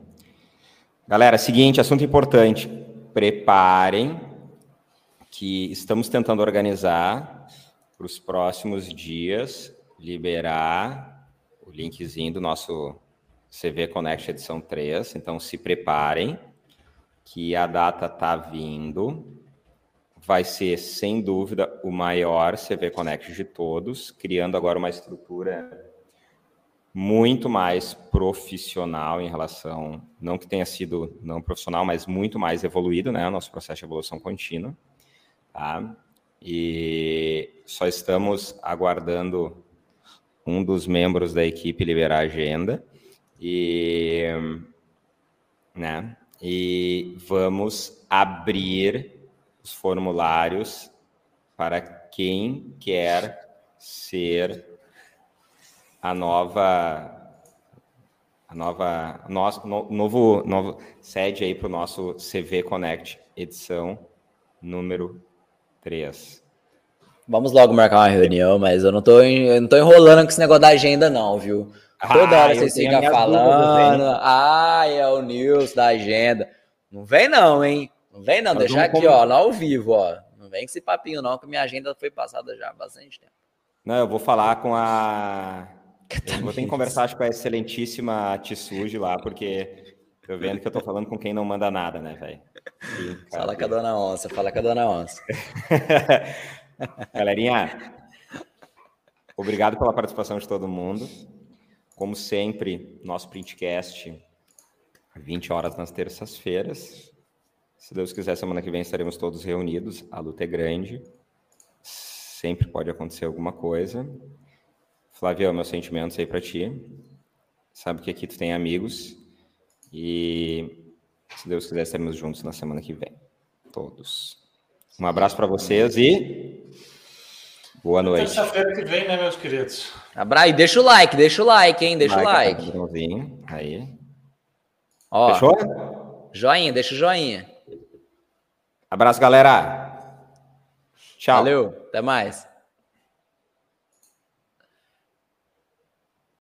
Galera, seguinte, assunto importante. Preparem que estamos tentando organizar para os próximos dias liberar o linkzinho do nosso CV Connect edição 3. Então se preparem que a data tá vindo vai ser, sem dúvida, o maior CV Connect de todos, criando agora uma estrutura muito mais profissional em relação, não que tenha sido não profissional, mas muito mais evoluído, né? O nosso processo de evolução contínua. Tá? E só estamos aguardando um dos membros da equipe liberar a agenda e, né? E vamos abrir os formulários para quem quer ser a nova a nova nosso no, novo novo sede aí para o nosso CV Connect edição número 3. Vamos logo marcar uma reunião, mas eu não tô, eu não tô enrolando com esse negócio da agenda não, viu? Toda ah, hora vocês ficam falando, ah, é o news da agenda. Não vem não, hein? Não vem não, deixar aqui, ó, no ao vivo, ó. Não vem com esse papinho não, que minha agenda foi passada já há bastante tempo. Não, eu vou falar com a eu vou ter que conversar acho, com a excelentíssima Tissuji lá, porque tô vendo que eu tô falando com quem não manda nada, né, velho? Fala com a dona Onça, fala com a dona Onça. Galerinha, obrigado pela participação de todo mundo. Como sempre, nosso printcast 20 horas nas terças-feiras. Se Deus quiser, semana que vem estaremos todos reunidos. A luta é grande. Sempre pode acontecer alguma coisa. Flávio, meus sentimentos aí para ti. Sabe que aqui tu tem amigos e se Deus quiser estaremos juntos na semana que vem. Todos. Um abraço para vocês e boa noite. Terça-feira que vem, né, meus queridos? Abraço e deixa o like, deixa o like, hein? Deixa like, o like. Aí. Ó, Fechou? Joinha, deixa o joinha. Abraço, galera. Tchau. Valeu, até mais.